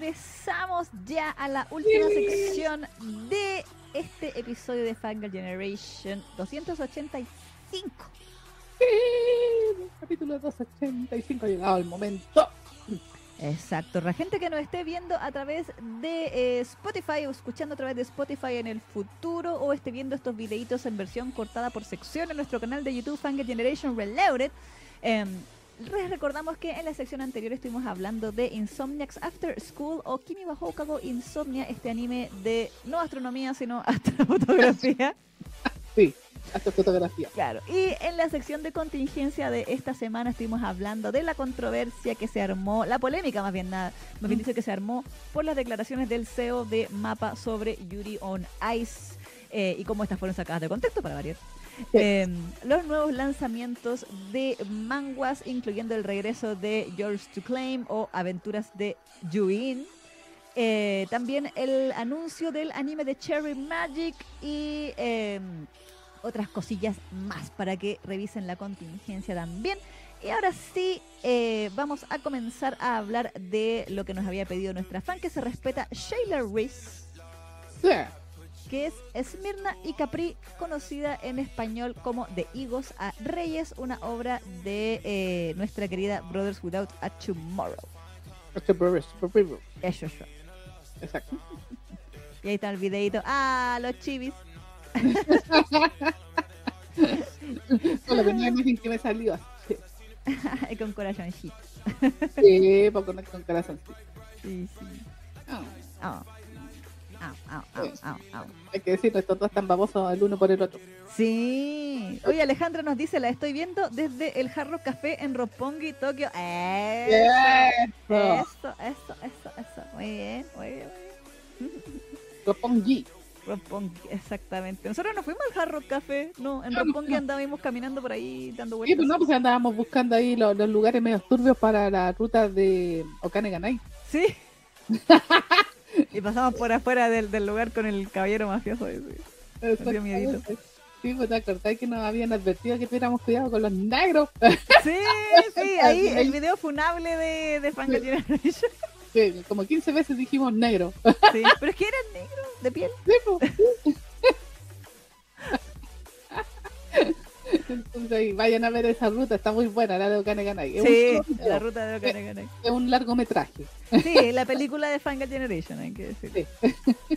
regresamos ya a la última sección de este episodio de Fangirl Generation 285. capítulo 285 ha llegado el momento. Exacto, la gente que nos esté viendo a través de eh, Spotify o escuchando a través de Spotify en el futuro o esté viendo estos videitos en versión cortada por sección en nuestro canal de YouTube Fangirl Generation Reloaded. Eh, les recordamos que en la sección anterior estuvimos hablando de Insomniacs After School o Kimi wa Houkago Insomnia, este anime de no astronomía, sino astrofotografía. Sí, astrofotografía. Claro, y en la sección de contingencia de esta semana estuvimos hablando de la controversia que se armó, la polémica más bien nada, más bien dicho que se armó por las declaraciones del CEO de Mapa sobre Yuri on Ice eh, y cómo estas fueron sacadas de contexto para variar. Eh, los nuevos lanzamientos de manguas, incluyendo el regreso de Yours to Claim o Aventuras de Yuin. Eh, también el anuncio del anime de Cherry Magic y eh, otras cosillas más para que revisen la contingencia también. Y ahora sí, eh, vamos a comenzar a hablar de lo que nos había pedido nuestra fan, que se respeta Shayla Reese Sí. Que es Esmirna y Capri, conocida en español como De Higos a Reyes, una obra de eh, nuestra querida Brothers Without a Tomorrow. Eso, eso. Exacto. Y ahí está el videito. ¡Ah, los chivis! Con la primera imagen que me salió. así. con corazoncito. Sí, poco no con corazón. Sí, sí. Ah, Oh. Au, au, au, hay que decir, estos dos están babosos el uno por el otro. Sí. Oye, Alejandra nos dice, la estoy viendo desde el Jarro Café en Roppongi, Tokio. Eso, Eso. eso, eso, eso. Muy bien, muy bien. muy bien. Roppongi. Roppongi, exactamente. Nosotros no fuimos al Jarro Café, no, en No, Roppongi no. andábamos caminando por ahí dando Sí, vueltas. pues no, pues andábamos buscando ahí los, los lugares medio turbios para la ruta de Okaneganai. Sí. y pasamos por afuera del, del lugar con el caballero mafioso. ese. miedito. Sí, pues te acordás que nos habían advertido que tuviéramos cuidado con los negros. Sí, sí, ahí el video funable de, de Fangirl Generation. Sí, como 15 veces dijimos negro. Sí, pero es que eran negros de piel. Sí, pues. Entonces vayan a ver esa ruta, está muy buena, la de Okaneganai. Es Sí, un, la ruta de Okanaganai. es un largometraje. Sí, la película de Fangirl Generation, hay que decir. Sí.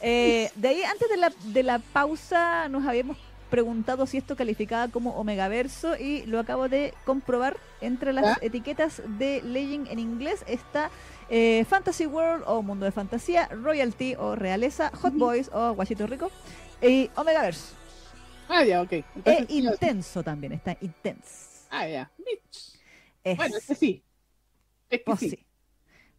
Eh, de ahí, antes de la, de la pausa, nos habíamos preguntado si esto calificaba como Omegaverso y lo acabo de comprobar. Entre las etiquetas de Legend en inglés está eh, Fantasy World o Mundo de Fantasía, Royalty o Realeza, Hot. Boys o Guachito Rico y Omegaverso. Ah, ya, ok. E Entonces, sí, intenso también, está intenso. ah, ya. Es- Bueno, es que sí. Es que Pues sí. sí.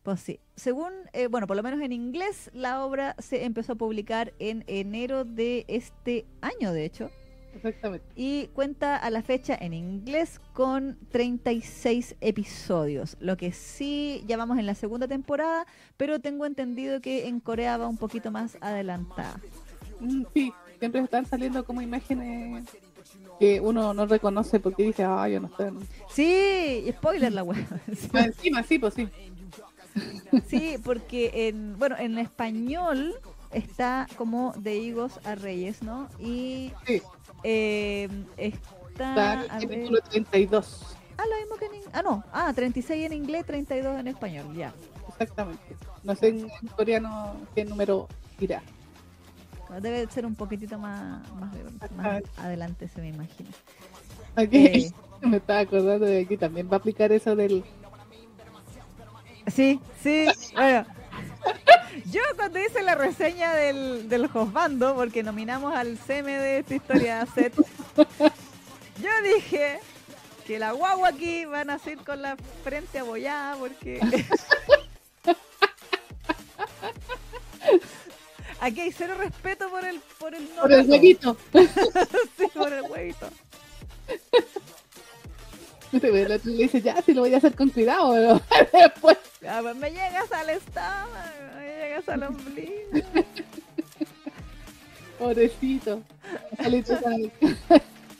Pues sí. Según, eh, bueno, por lo menos en inglés, la obra se empezó a publicar en enero de este año, de hecho, Exactamente. y cuenta a la fecha en inglés con 36 episodios, lo que sí ya vamos en la segunda temporada, pero tengo entendido que en Corea va un poquito más adelantada. Mm, Sí, siempre están saliendo como imágenes que uno no reconoce porque dice, ah, yo no sé. Sí, spoiler la web. Ah, encima, sí, pues sí. Sí, porque en, bueno, en español está como de higos a reyes, ¿no? Y Sí. eh, Está está... el capítulo 32. ah, lo mismo que en inglés. Ah, no. Ah, 36 en inglés, 32 en español, ya. Exactamente. No sé en en coreano qué número irá. Debe ser un poquitito más, más, más adelante, se me imagina. Aquí Eh, me estaba acordando de que también va a aplicar eso del. sí, sí. Bueno, yo cuando hice la reseña del, del Josbando, porque nominamos al CM de esta historia set, yo dije que la guagua aquí va a nacer con la frente abollada porque aquí hay cero respeto por el por el Por el huequito. Sí, por el huevito. El otro le dice, ya, sí lo voy a hacer con cuidado, después. Ya, pues, me llegas al estómago, me llegas al ombligo. Pobrecito. Con el,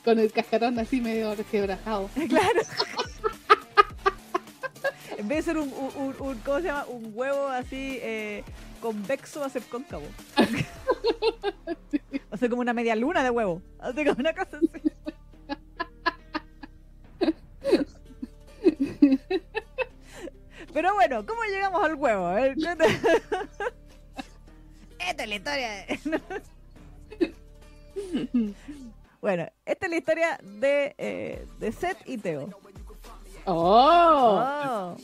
con el cascarón así medio resquebrajado. Claro. En vez de ser un, un, un- un- ¿cómo se llama? Un huevo así eh, convexo, va a ser cóncavo. Va a ser como una media luna de huevo. Así como una cosa así. Pero bueno, ¿cómo llegamos al huevo? Esta es la historia. de- Bueno, esta es la historia de, eh, de Seth y Teo. Oh, Oh.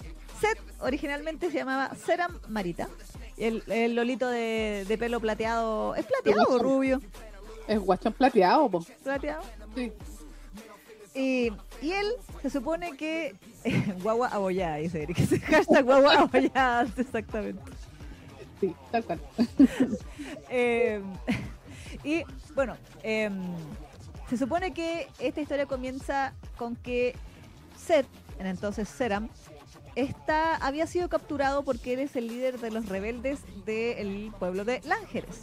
Seth originalmente se llamaba Seram Marita. Y el, el lolito de, de pelo plateado. ¿Es plateado o rubio? es guachón plateado, po. Plateado. Sí. Y, y él se supone que. guagua abollada, dice Eric. Hashtag guagua abollada, exactamente. Sí, tal cual. Eh, y bueno, em, se supone que esta historia comienza con que Seth, en entonces Seram, está, había sido capturado porque él es el líder de los rebeldes del pueblo de Lángeres,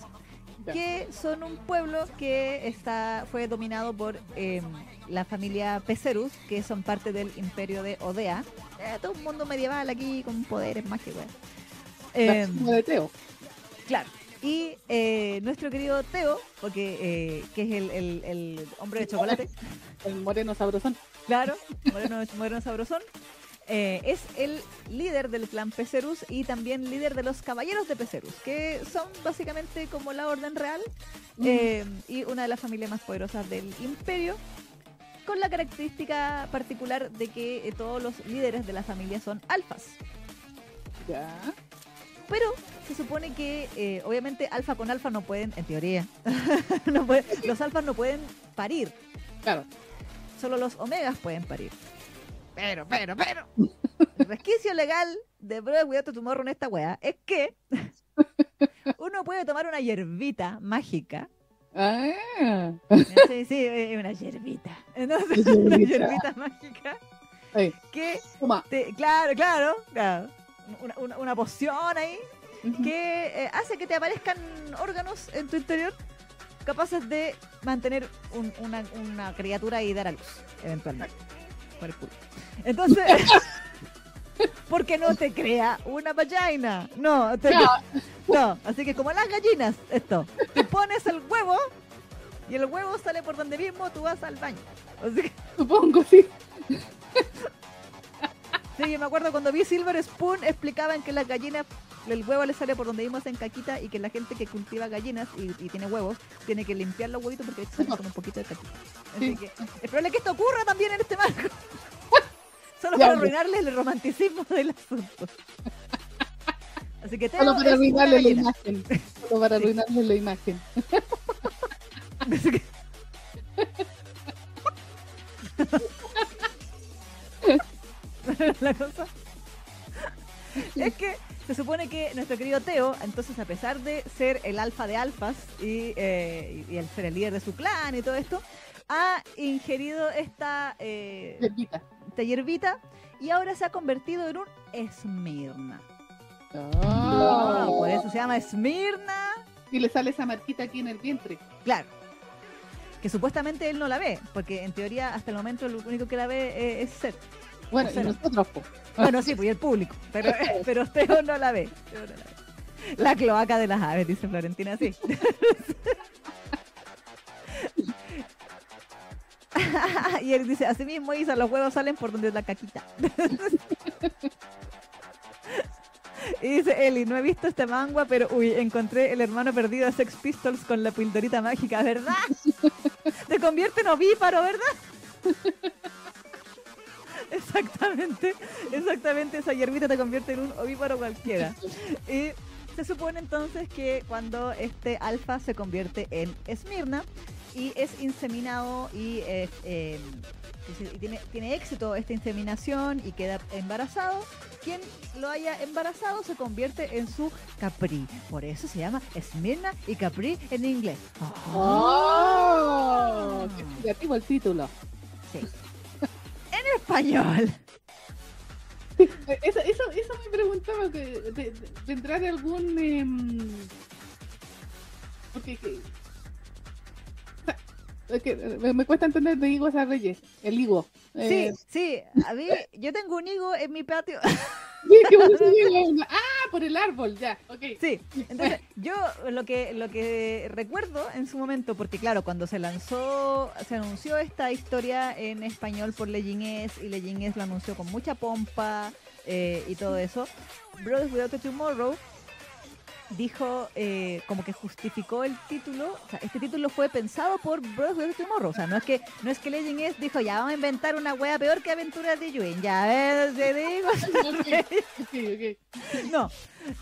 que son un pueblo que está, fue dominado por em, la familia Pecerus, que son parte del imperio de Odea. Eh, todo un mundo medieval aquí con poderes mágicos. Em, de Teo. Claro. Y eh, nuestro querido Teo, porque eh, que es el, el- el hombre de chocolate, El moreno sabrosón. claro, moreno, moreno sabrosón, eh, es el líder del clan Pecerus y también líder de los caballeros de Pecerus, que son básicamente como la orden real eh, y una de las familias más poderosas del imperio, con la característica particular de que eh, todos los líderes de la familia son alfas. Ya. Pero se supone que, obviamente, alfa con alfa no pueden, en teoría, no pueden- los alfas no pueden parir. Claro. Solo los omegas pueden parir. Pero, pero, pero. El resquicio legal de Bro de tu morro en esta wea es que uno puede tomar una hierbita mágica. Ah. Sí, sí, eh, una hierbita. Entonces, una Hierbita. hierbita mágica Ahí. que, te- claro, claro, claro. Una, una- una poción ahí que eh, hace que te aparezcan órganos en tu interior capaces de mantener un- una, una criatura y dar a luz, eventualmente. Por el culo. Entonces, ¿por qué no te crea una vagina? No, te- no, así que como las gallinas, esto, tú pones el huevo y el huevo sale por donde mismo tú vas al baño. Así que, Supongo, sí. Sí, yo me acuerdo cuando vi Silver Spoon explicaban que las gallinas, el huevo le sale por donde vimos en caquita y que la gente que cultiva gallinas y, y tiene huevos tiene que limpiar los huevitos porque sale con un poquito de caquita. Así Sí. que es probable que esto ocurra también en este marco. Solo Ya, para pues. arruinarles el romanticismo del asunto. Así que Solo para arruinarle la imagen. Solo para Sí. arruinarle la imagen. La cosa es que se supone que nuestro querido Teo, entonces a pesar de ser el alfa de alfas y, eh, y el ser el líder de su clan y todo esto, ha ingerido esta, eh, Hierbita. esta hierbita y ahora se ha convertido en un Esmirna. Ah. por eso se llama Esmirna. Y le sale esa marquita aquí en el vientre. Claro. Que supuestamente él no la ve, porque en teoría hasta el momento lo único que la ve eh, es Seth. Bueno, O sea, y no. nosotros. Bueno, sí, pues y el público, pero, pero Teo no la ve. No la ve. La cloaca de las aves, dice Florentina, sí. y él dice, así mismo Isa, los huevos salen por donde es la caquita. y dice Eli, no he visto este manga, pero uy, encontré el hermano perdido de Sex Pistols con la pildorita mágica, ¿verdad? Te convierte en ovíparo, ¿verdad? Exactamente, exactamente, esa hierbita te convierte en un ovíparo cualquiera. Y se supone entonces que cuando este alfa se convierte en Esmirna y es inseminado y, eh, y tiene, tiene éxito esta inseminación y queda embarazado, quien lo haya embarazado se convierte en su Capri. Por eso se llama Esmirna y Capri en inglés. ¡Oh! ¡Qué explicativo el título! Sí. En español. Eh, Eso, eso, eso me preguntaba, que de- de- ¿tendrá de algún... em, porque me, me cuesta entender de higos a reyes, el higo. Sí, Eh, sí. A mí, yo tengo un higo en mi patio. Sí, que ah, por el árbol, ya, ok. Sí, entonces yo lo que, lo que recuerdo en su momento, porque claro, cuando se lanzó, se anunció esta historia en español por Legines y Legines lo anunció con mucha pompa eh, y todo eso, Brothers Without a Tomorrow dijo, eh, como que justificó el título, o sea, este título fue pensado por a Tomorrow, o sea, no es que no es que Legend es dijo, ya vamos a inventar una wea peor que Aventuras de Yuen, ya ves, te digo, no,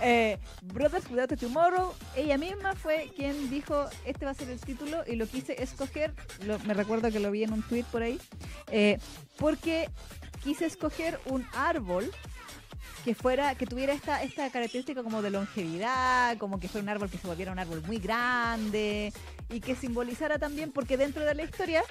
eh, Brothers Without Tomorrow, ella misma fue quien dijo, este va a ser el título y lo quise escoger, lo- me recuerdo que lo vi en un tweet por ahí, eh, porque quise escoger un árbol que fuera, que tuviera esta, esta característica como de longevidad, como que fuera un árbol que se volviera un árbol muy grande y que simbolizara también, porque dentro de la historia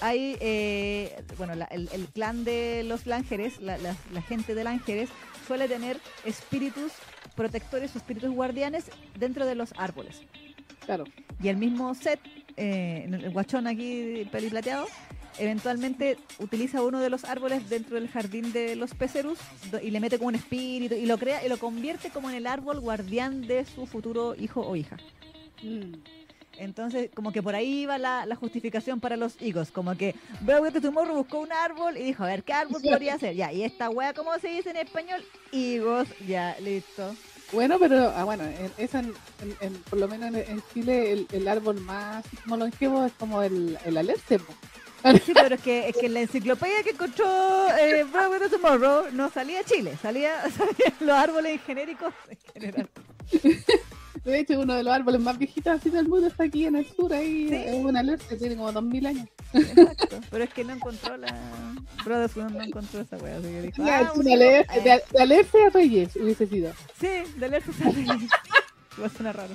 hay, eh, bueno, la- el, el clan de los Langeres, la, la- la gente de Langeres, suele tener espíritus protectores o espíritus guardianes dentro de los árboles. Claro. Y el mismo set, eh, el guachón aquí peliplateado, eventualmente utiliza uno de los árboles dentro del jardín de los pecerus y le mete como un espíritu y lo crea y lo convierte como en el árbol guardián de su futuro hijo o hija. Mm. Entonces, como que por ahí va la, la justificación para los higos. Como que Broadway Tomorrow buscó un árbol y dijo, a ver, ¿qué árbol podría ser? Ya, y esta wea, ¿cómo se dice en español? Higos, ya, listo. Bueno, pero ah, bueno, en, eso en- en- en- por lo menos en, Chile el, el árbol más como es como el, el alerce. Sí, pero es que, es que en la enciclopedia que encontró eh, Broadway Tomorrow no salía Chile, salía, los árboles genéricos en general. De hecho, uno de los árboles más viejitos así del mundo está aquí en el sur, ahí Sí. es un alerce, tiene como 2000 años. Exacto. Pero es que no encontró la. Brothers no, no encontró esa wea, así que dijo. Ah, es eh, de, de alerce a Reyes hubiese sido. Sí, de alerta sale. Va a sonar raro.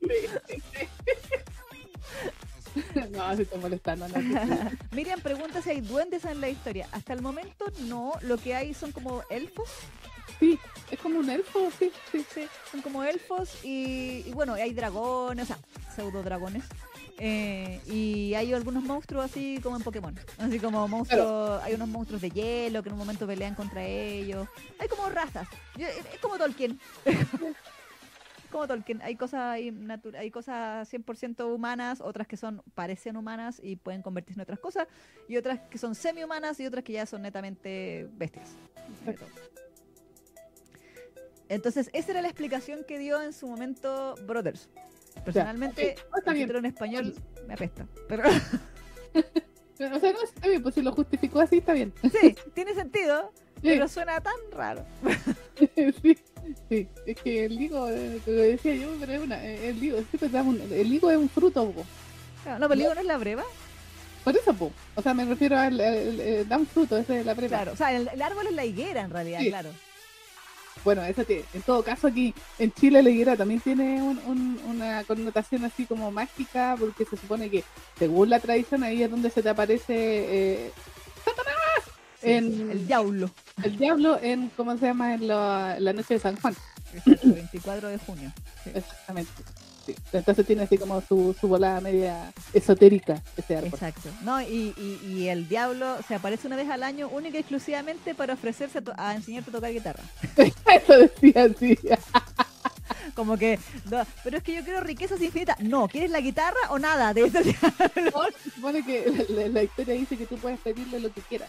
no, se está molestando. No. Miriam pregunta si hay duendes en la historia. Hasta el momento no, lo que hay son como elfos. Sí, es como un elfo, sí, sí. Sí, son como elfos y, y bueno, hay dragones, o sea, pseudo dragones. Eh, y hay algunos monstruos así como en Pokémon. Así como monstruos, hay unos monstruos de hielo que en un momento pelean contra ellos. Hay como razas. Yo- Es como Tolkien. Como Tolkien. Hay cosas, hay, cosas 100% humanas, otras que son parecen humanas y pueden convertirse en otras cosas, y otras que son semi-humanas y otras que ya son netamente bestias. Entonces, esa era la explicación que dio en su momento Brothers. Personalmente, ok, está el bien. título en español me apesta. Pero Pero, O sea, no está bien, pues si lo justificó así está bien. sí, tiene sentido, Sí, pero suena tan raro. sí, sí. Es que el higo, eh, te lo decía yo, pero es una, eh, el higo, pues, da un- el higo es un fruto, po. No, pero digo, no es la breva. por eso, po. O sea, me refiero al, eh, da un fruto, ese es la prueba. Claro, o sea, el, el árbol es la higuera en realidad, Sí. claro. Bueno, eso que, en todo caso aquí en Chile la higuera también tiene un- un- una connotación así como mágica, porque se supone que según la tradición ahí es donde se te aparece eh, Sí, En- El diablo. el diablo en, ¿cómo se llama? En la, la noche de San Juan. Exacto, 24 de junio. Sí, Exactamente. Sí. Entonces tiene así como su, su volada media esotérica ese árbol. Exacto. No, y, y, y el diablo se aparece una vez al año única y exclusivamente para ofrecerse a, to- a enseñarte a tocar guitarra. Eso decía así. Como que, no, pero es que yo quiero riquezas infinitas. No, ¿quieres la guitarra o nada? De eso Se supone que la, la historia dice que tú puedes pedirle lo que quieras.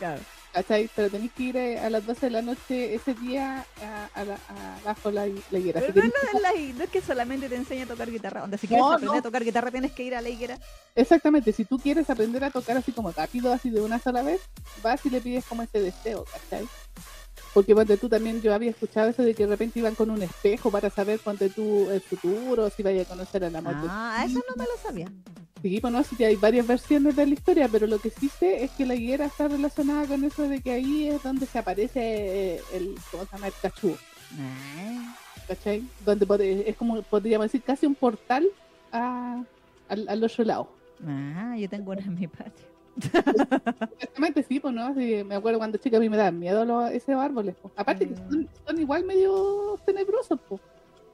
Claro. ¿Cachai? Pero tenés que ir eh, a las 12 de la noche ese día a, a la, a bajo la, la higuera. Pero no de la- no es que solamente te enseña a tocar guitarra. Donde si quieres No, aprender no. a tocar guitarra tienes que ir a la higuera. exactamente, si tú quieres aprender a tocar así como rápido, así de una sola vez, vas y le pides como ese deseo, ¿cachai? Porque ponte tú también, yo había escuchado eso de que de repente iban con un espejo para saber ponte tú el futuro, si vaya a conocer al amor de Ah, eso no me lo sabía. Sí, bueno, sí hay varias versiones de la historia, pero lo que sí sé es que la higuera está relacionada con eso de que ahí es donde se aparece eh, el, ¿cómo se llama? El cachú, Ah, ¿cachai? Donde es como, podríamos decir, casi un portal a, al, al otro lado. ah, yo tengo una en mi patio. Exactamente, sí, pues no, sí, me acuerdo cuando chica a mí me daban miedo los, esos árboles. pues. Aparte que son, son igual medio tenebrosos, pues.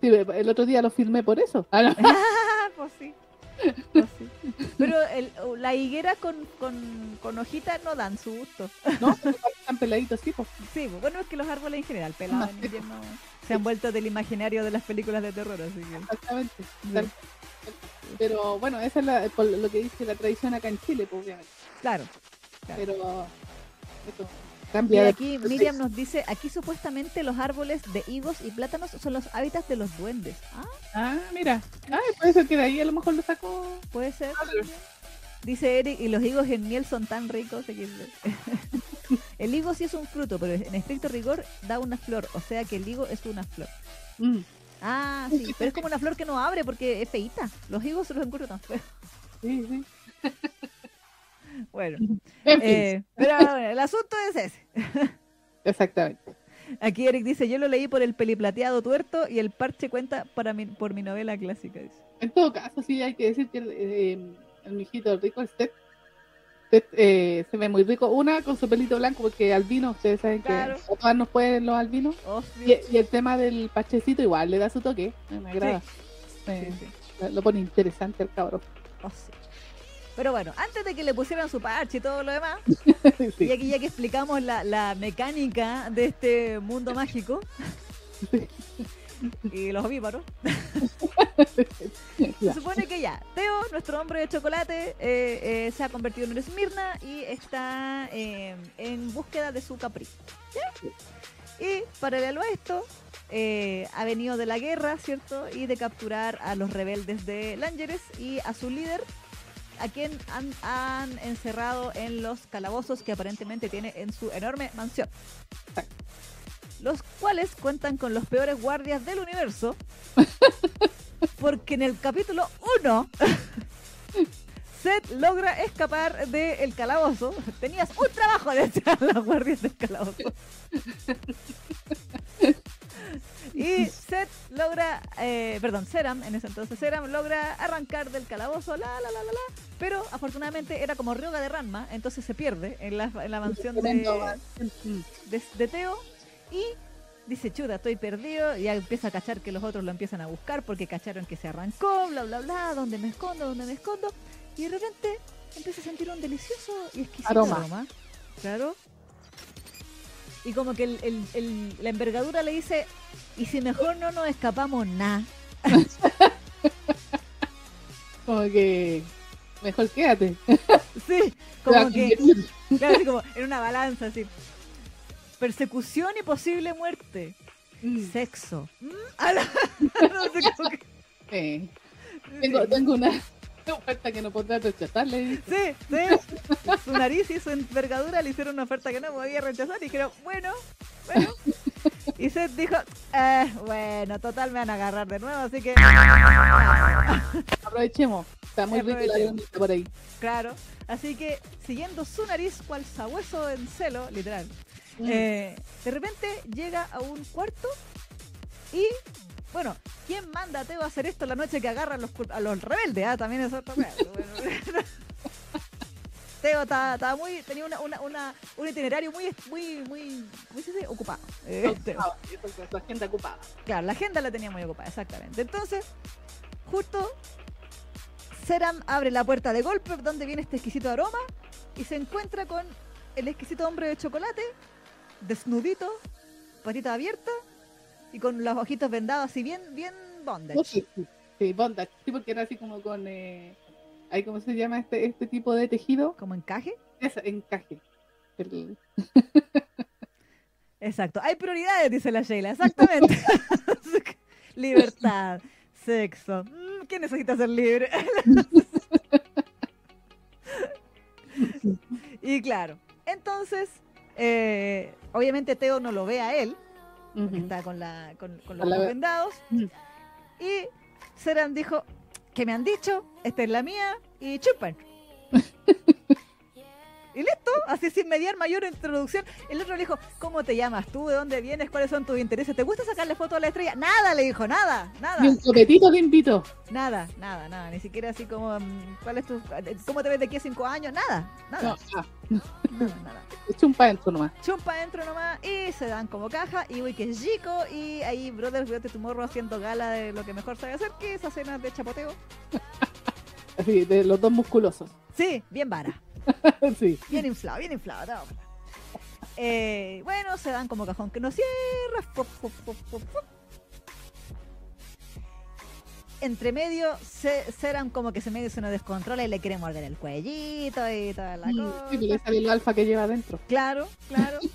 Sí, el otro día lo filmé por eso. Ah, no. Ah, pues sí. Pero el- la higuera con, con, con hojitas no dan su gusto. ¿No? Están peladitos, pues. Sí, bueno, es que los árboles en general, pelados en invierno, se han vuelto del imaginario de las películas de terror, así que... Exactamente. Pero bueno, esa es la- por lo que dice la tradición acá en Chile, pues, obviamente. Claro. claro. Pero eso Y cambia de- aquí Miriam nos dice, aquí supuestamente los árboles de higos y plátanos son los hábitats de los duendes. Ah, Ah, mira. Ay, puede ser que de ahí a lo mejor lo sacó. puede ser. Ah, Dice Eric, y los higos en miel son tan ricos. El higo sí es un fruto, pero en estricto rigor da una flor. O sea que el higo es una flor. Mm, Ah, sí, pero es como una flor que no abre porque es feíta. Los higos se los encuentro tan feos. sí, sí. Bueno, En fin, eh, pero bueno, el asunto es ese. exactamente. Aquí Eric dice, yo lo leí por el peliplateado tuerto y el parche cuenta para mi, por mi novela clásica. dice. En todo caso, sí hay que decir que eh, el mijito rico, el Seth, eh, se ve muy rico. Una, con su pelito blanco, porque albino, ustedes saben Claro. que a todas nos pueden los albinos. Oh, Y, el tema del parchecito igual le da su toque. Me agrada. Sí, Eh, sí. lo- Lo pone interesante el cabrón. Oh, sí. Pero bueno, antes de que le pusieran su parche y todo lo demás, Sí. y aquí ya que explicamos la, la mecánica de este mundo mágico y los ovíparos, se supone que ya, Teo, nuestro hombre de chocolate, eh, eh, se ha convertido en un Esmirna y está eh, en búsqueda de su capricho. ¿ya? Y paralelo a esto, eh, ha venido de la guerra, ¿cierto? Y de capturar a los rebeldes de Langeres y a su líder, a quien han, han encerrado en los calabozos que aparentemente tiene en su enorme mansión. Los cuales cuentan con los peores guardias del universo, porque en el capítulo 1 Seth logra escapar del calabozo. Tenías un trabajo de echar a los guardias del calabozo. Y Seth logra, eh, perdón, Seram, en ese entonces Seram logra arrancar del calabozo, la, la, la, la, la, pero afortunadamente era como Ryoga de Ranma, entonces se pierde en la, en la mansión de, de, de Teo y dice, chuta, estoy perdido, y ya empieza a cachar que los otros lo empiezan a buscar porque cacharon que se arrancó, bla, bla, bla, ¿dónde me escondo? ¿Dónde me escondo? Y de repente empieza a sentir un delicioso y exquisito Aroma. aroma. Claro. Y como que el- el- el- la envergadura le dice, y si mejor no nos escapamos nada. Como que mejor quédate. Sí, como que, claro, así como en una balanza, así. Persecución y posible muerte. Mm, Sexo. Tengo, tengo una oferta que no podrá rechazarle. Sí, sí. Su nariz y su envergadura le hicieron una oferta que no podía rechazar y dijeron, bueno, bueno. Y Seth dijo, eh, bueno, total me van a agarrar de nuevo, así que, Aprovechemos. Está muy rico la por ahí. claro. Así que, siguiendo su nariz cual sabueso en celo, literal, Mm. eh, de repente llega a un cuarto y, bueno, ¿quién manda a Teo a hacer esto la noche que agarran los, a los rebeldes? Ah, también es otra. Bueno, Teo estaba, muy, tenía una, una, una- un itinerario muy, muy, muy, ¿cómo se dice? Ocupado. eh, es su agenda ocupada. Claro, la agenda la tenía muy ocupada, exactamente. Entonces, justo Seram abre la puerta de golpe donde viene este exquisito aroma y se encuentra con el exquisito hombre de chocolate, desnudito, patita abierta y con los ojitos vendados así bien, bien bondage. Sí, sí, sí, bondage. Sí, porque era así como con. Eh, ¿Cómo se llama este, este tipo de tejido? Como encaje. Ese encaje. Exacto. Hay prioridades, dice la Sheila. Exactamente. Libertad, sexo. Mm, ¿Quién necesita ser libre? y claro, entonces, eh, obviamente Teo no lo ve a él, porque con, la, con, con los ojos vendados. Mm. Y Seran dijo, ¿qué me han dicho? Esta es la mía y chupan. y listo, así sin mediar mayor introducción. El otro le dijo, ¿cómo te llamas tú? ¿De dónde vienes? ¿Cuáles son tus intereses? ¿Te gusta sacarle foto a la estrella? Nada, le dijo, nada, nada. Y un copetito te invito. Nada, nada, nada. Ni siquiera así como, mm, ¿cuál es tu, ¿cómo te ves de aquí a cinco años? Nada, No, nada, nada, nada. eché un pa' dentro nomás. chumpa adentro nomás y se dan como caja y uy que es chico y ahí Brothers tu morro haciendo gala de lo que mejor sabe hacer que es esas cenas de chapoteo Así, de los dos musculosos. Sí, bien vara. sí. Bien inflado, bien inflado. Eh, bueno, se dan como cajón que no cierra. Entre medio, se, Seran como que se medio se nos descontrola y le quiere morder el cuellito y toda la Sí, cosa. sí, le sale el alfa que lleva adentro. Claro, claro.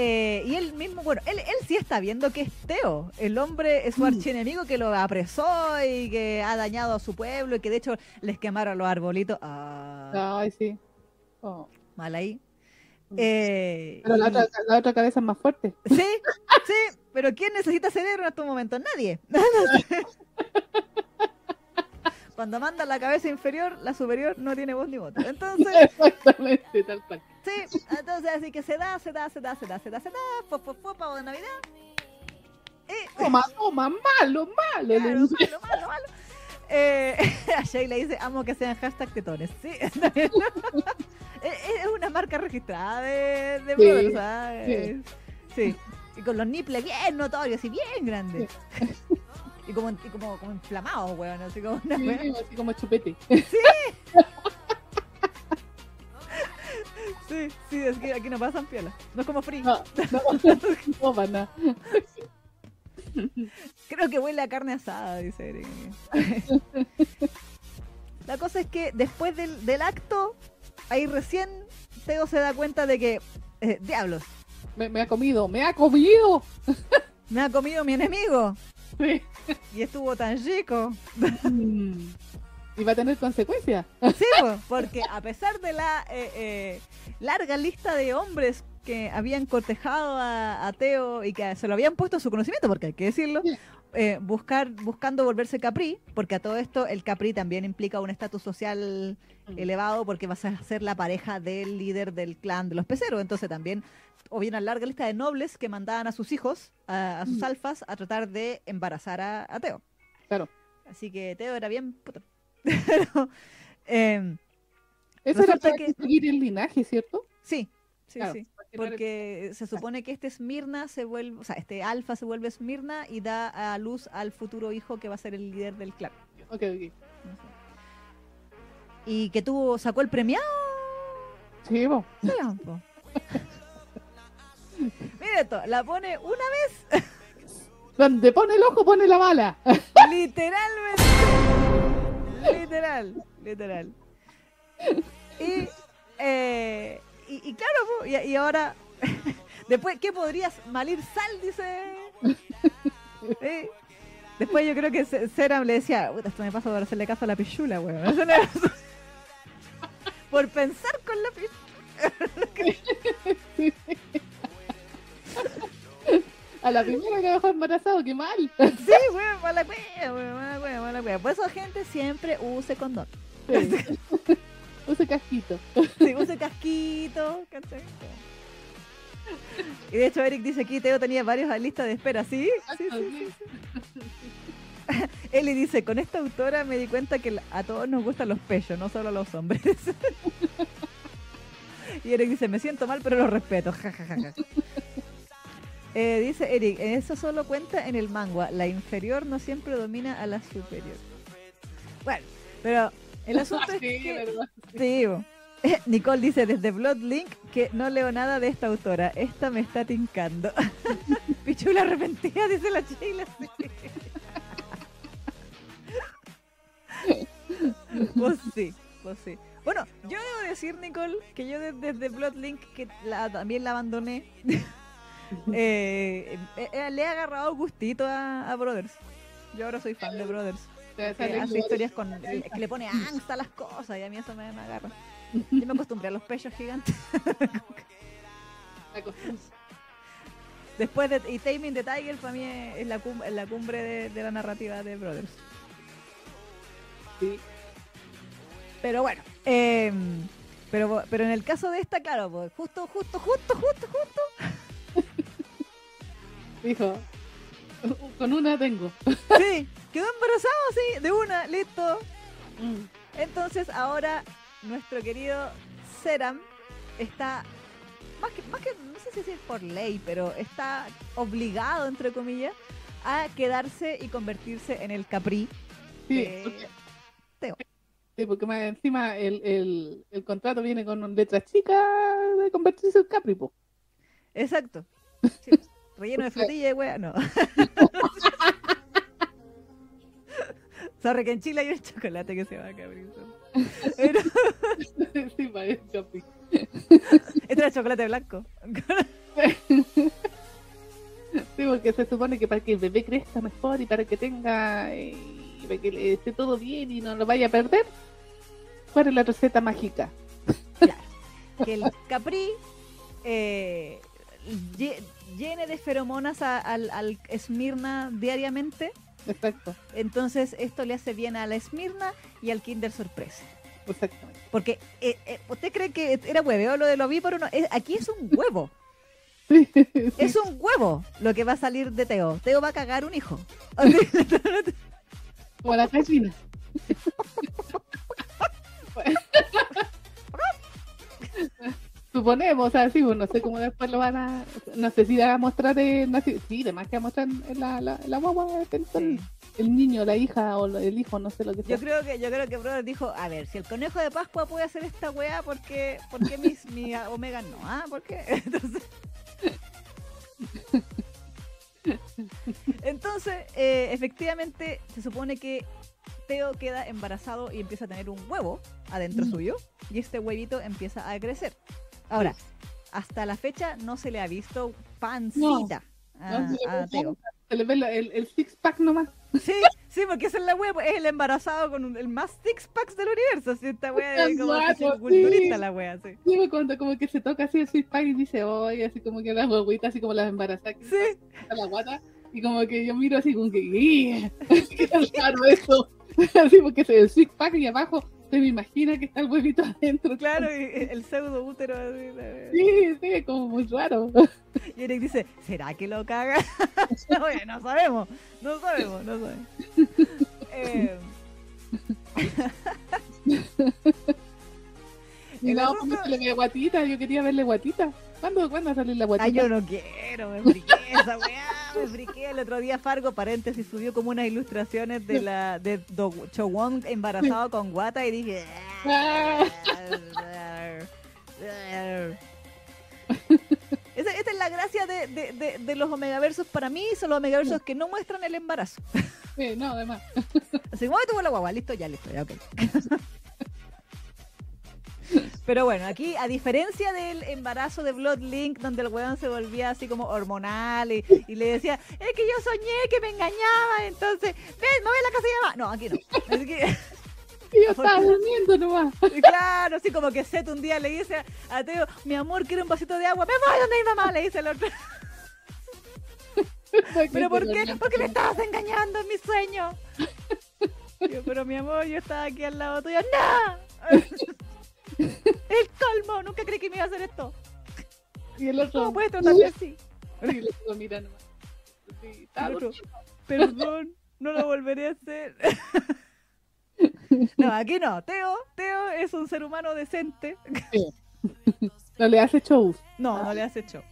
Eh, y él mismo, bueno, él, él sí está viendo que es Teo, el hombre es su archienemigo que lo apresó y que ha dañado a su pueblo y que de hecho les quemaron los arbolitos. Ah, Ay, sí. Oh. mal ahí. Mm. Eh, Pero la y- otra, la otra cabeza es más fuerte. Sí, sí, pero ¿quién necesita cerebro en estos momentos? Nadie. Cuando manda la cabeza inferior, la superior no tiene voz ni voto. Entonces, Exactamente, tal cual. sí, entonces así que se da, se da, se da, se da, se da, se da, fue, fue, pavo de Navidad. Y, Toma, toma, malo, malo. claro, malo, malo, malo. Eh, a Shay le dice, amo que sean hashtag tetones. Sí, está bien. es, una marca registrada de, de Sí. Eh, sí. Y con los nipples bien notorios y bien grandes. y como, y como, como inflamados, weón. Así como una Sí, así como chupete. Sí, sí, es que aquí no pasan piola. No es como free. No, no, no, para nada. Creo que huele a carne asada, dice Eric. La cosa es que después del, del acto, ahí recién Teo se da cuenta de que, eh, diablos, Me, me ha comido, me ha comido. me ha comido mi enemigo Sí. y estuvo tan rico. Mm. Y va a tener consecuencias. Sí, po, porque a pesar de la eh, eh, larga lista de hombres que habían cortejado a, a Teo y que se lo habían puesto en su conocimiento, porque hay que decirlo, eh, buscar, buscando volverse Capri, porque a todo esto el Capri también implica un estatus social elevado porque vas a ser la pareja del líder del clan de los peceros. Entonces también había una larga lista de nobles que mandaban a sus hijos, a, a sus Mm. alfas, a tratar de embarazar a, a Teo. Claro. Así que Teo era bien puto. Pero, em, Eso era para que- seguir el linaje, ¿cierto? sí, sí, Claro, sí. Porque se supone que este Esmirna se vuelve, o sea, este alfa se vuelve Esmirna y da a luz al futuro hijo que va a ser el líder del clan. Ok, ok. Y que tuvo, sacó el premiado. Sí, bo. Vean, po. Mira esto, la pone una vez, Donde pone el ojo, pone la bala. literalmente. Literal, literal. Y, eh, y, y claro, y, y ahora, después, ¿qué podrías malir sal? Dice. Después yo creo que Se- Seram le decía, "Puta, esto me pasa por hacerle caso a la pichula, weón. Por pensar con la pichula. A la primera que dejó embarazado, qué mal. Sí, weón, mala wea, weón, mala wea, mala wea. Por eso, gente, siempre use condón. Sí. Use casquito. Sí, use casquito, ¿cachai? Y de hecho Eric dice aquí, Teo tenía varios a lista de espera, ¿sí? Sí, sí, sí. Eli dice, con esta autora me di cuenta que a todos nos gustan los pechos, no solo a los hombres. y Eric dice, me siento mal, pero lo respeto. Ja, ja, ja, ja. Eh, dice Eric, eso solo cuenta en el manga. La inferior no siempre domina a la superior. Bueno, pero el asunto es Sí, que... verdad. Sí, bo. Nicole dice desde Bloodlink que no leo nada de esta autora. Esta me está tincando. Pichula arrepentida, dice la. Sí. Vos sí, vos sí. Bueno, yo debo decir, Nicole, que yo de- desde Bloodlink, que la- también la abandoné, eh, eh, eh, le he agarrado gustito a, a Brothers. Yo ahora soy fan de Brothers. Que hace historias con que le pone angst a las cosas y a mí eso me, me agarra. Yo me acostumbré a los pechos gigantes. Después de y Taming the Tiger para mí es la, cum- es la cumbre de, de la narrativa de Brothers. Sí. Pero bueno, em, pero, pero en el caso de esta, claro, pues, justo, justo, justo, justo, justo. Dijo, con una tengo. Sí, quedó embarazado, sí, de una, listo. Mm. Entonces ahora nuestro querido Seram está, más que, más que, no sé si decir por ley, pero está obligado, entre comillas, a quedarse y convertirse en el Capri Sí, de porque Teo. Sí, porque más encima el, el, el contrato viene con letras chicas de convertirse en Capri, po. Exacto. Sí, relleno de frutilla y wea, no. Sorry, que en Chile hay un chocolate que se va a cabrizar. Pero sí, para el Capri. este era chocolate blanco. Sí, porque se supone que para que el bebé crezca mejor y para que tenga, eh, y para que le esté todo bien y no lo vaya a perder, ¿cuál es la receta mágica? que el Capri eh, lle- llene de feromonas a- al, al Esmirna diariamente. Exacto, Entonces esto le hace bien a la Esmirna y al Kinder Sorpresa. exactamente. Porque, eh, eh, ¿usted cree que era hueveo lo del ovíparo? No, es- aquí es un huevo. Sí, sí. Es un huevo lo que va a salir de Teo. Teo va a cagar un hijo. Como la gallina. Suponemos, o sea, sí, pues, no sé cómo después lo van a. No sé si van a mostrar en. la- Sí, además que va a mostrar en la, la, la guagua, el, Sí. el niño, la hija o el hijo, no sé lo que sea. Yo creo que yo creo que Brother dijo, a ver, si el conejo de Pascua puede hacer esta weá, ¿por qué, por qué mis, mi Omega no? ¿Ah? ¿Por qué? Entonces, Entonces, eh, efectivamente, se supone que Teo queda embarazado y empieza a tener un huevo adentro Mm. suyo y este huevito empieza a crecer. Ahora, hasta la fecha no se le ha visto pancita a, No, se le a ve Teo. Se le ve el, el six pack nomás. Sí, sí, porque esa es la wea, es el embarazado con un- el más six packs del universo. Así, esta wea de como Exacto, culturista sí. la wea, sí. Sí, pues, cuando como que se toca así el six pack y dice, oye, así como que la guaguita, así como las embarazadas, Sí, a la guata, y como que yo miro así como que, "Ih, qué tan raro eso. Así porque es el six pack y abajo se me imagina que está el huevito adentro. claro, y el pseudo útero. así, la- Sí, sí, como muy raro. Y Eric dice, ¿será que lo caga? No sabemos, no sabemos, no sabemos. Eh, Y pues, se le ve guatita, yo quería verle guatita. ¿Cuándo, ¿cuándo va a salir la guatita? Ay, yo no quiero, me friqué esa weá, me friqué. El otro día Fargo, paréntesis, subió como unas ilustraciones de la de Do Chowon embarazado con guata y dije... Ah. Esa, esta es la gracia de, de, de, de los omegaversos para mí, son los omegaversos que no muestran el embarazo. Sí, no, además. Así como, "Ay, tuvo la guagua, listo, ya, listo, ya, ok. Pero bueno, aquí, a diferencia del embarazo de Bloodlink, donde el weón se volvía así como hormonal y, y le decía, es que yo soñé que me engañaba, entonces, ven, me voy a la casa de mamá. No, aquí no. Así que, Y yo estaba durmiendo nomás. claro, así como que Seth un día le dice a Teo, mi amor, quiero un vasito de agua, me voy donde mi mamá, le dice el otro. ¿Pero por qué? Porque le estabas engañando en mi sueño. Yo, pero mi amor, yo estaba aquí al lado tuyo. ¡No! El colmo, nunca creí que me iba a hacer esto. Y el otro. ¿Cómo puedes tratarme así? Y el otro mira nomás. Sí, otro. Perdón, no lo volveré a hacer. No, aquí no. Teo, Teo es un ser humano decente. No le hace show. No, no le has hecho.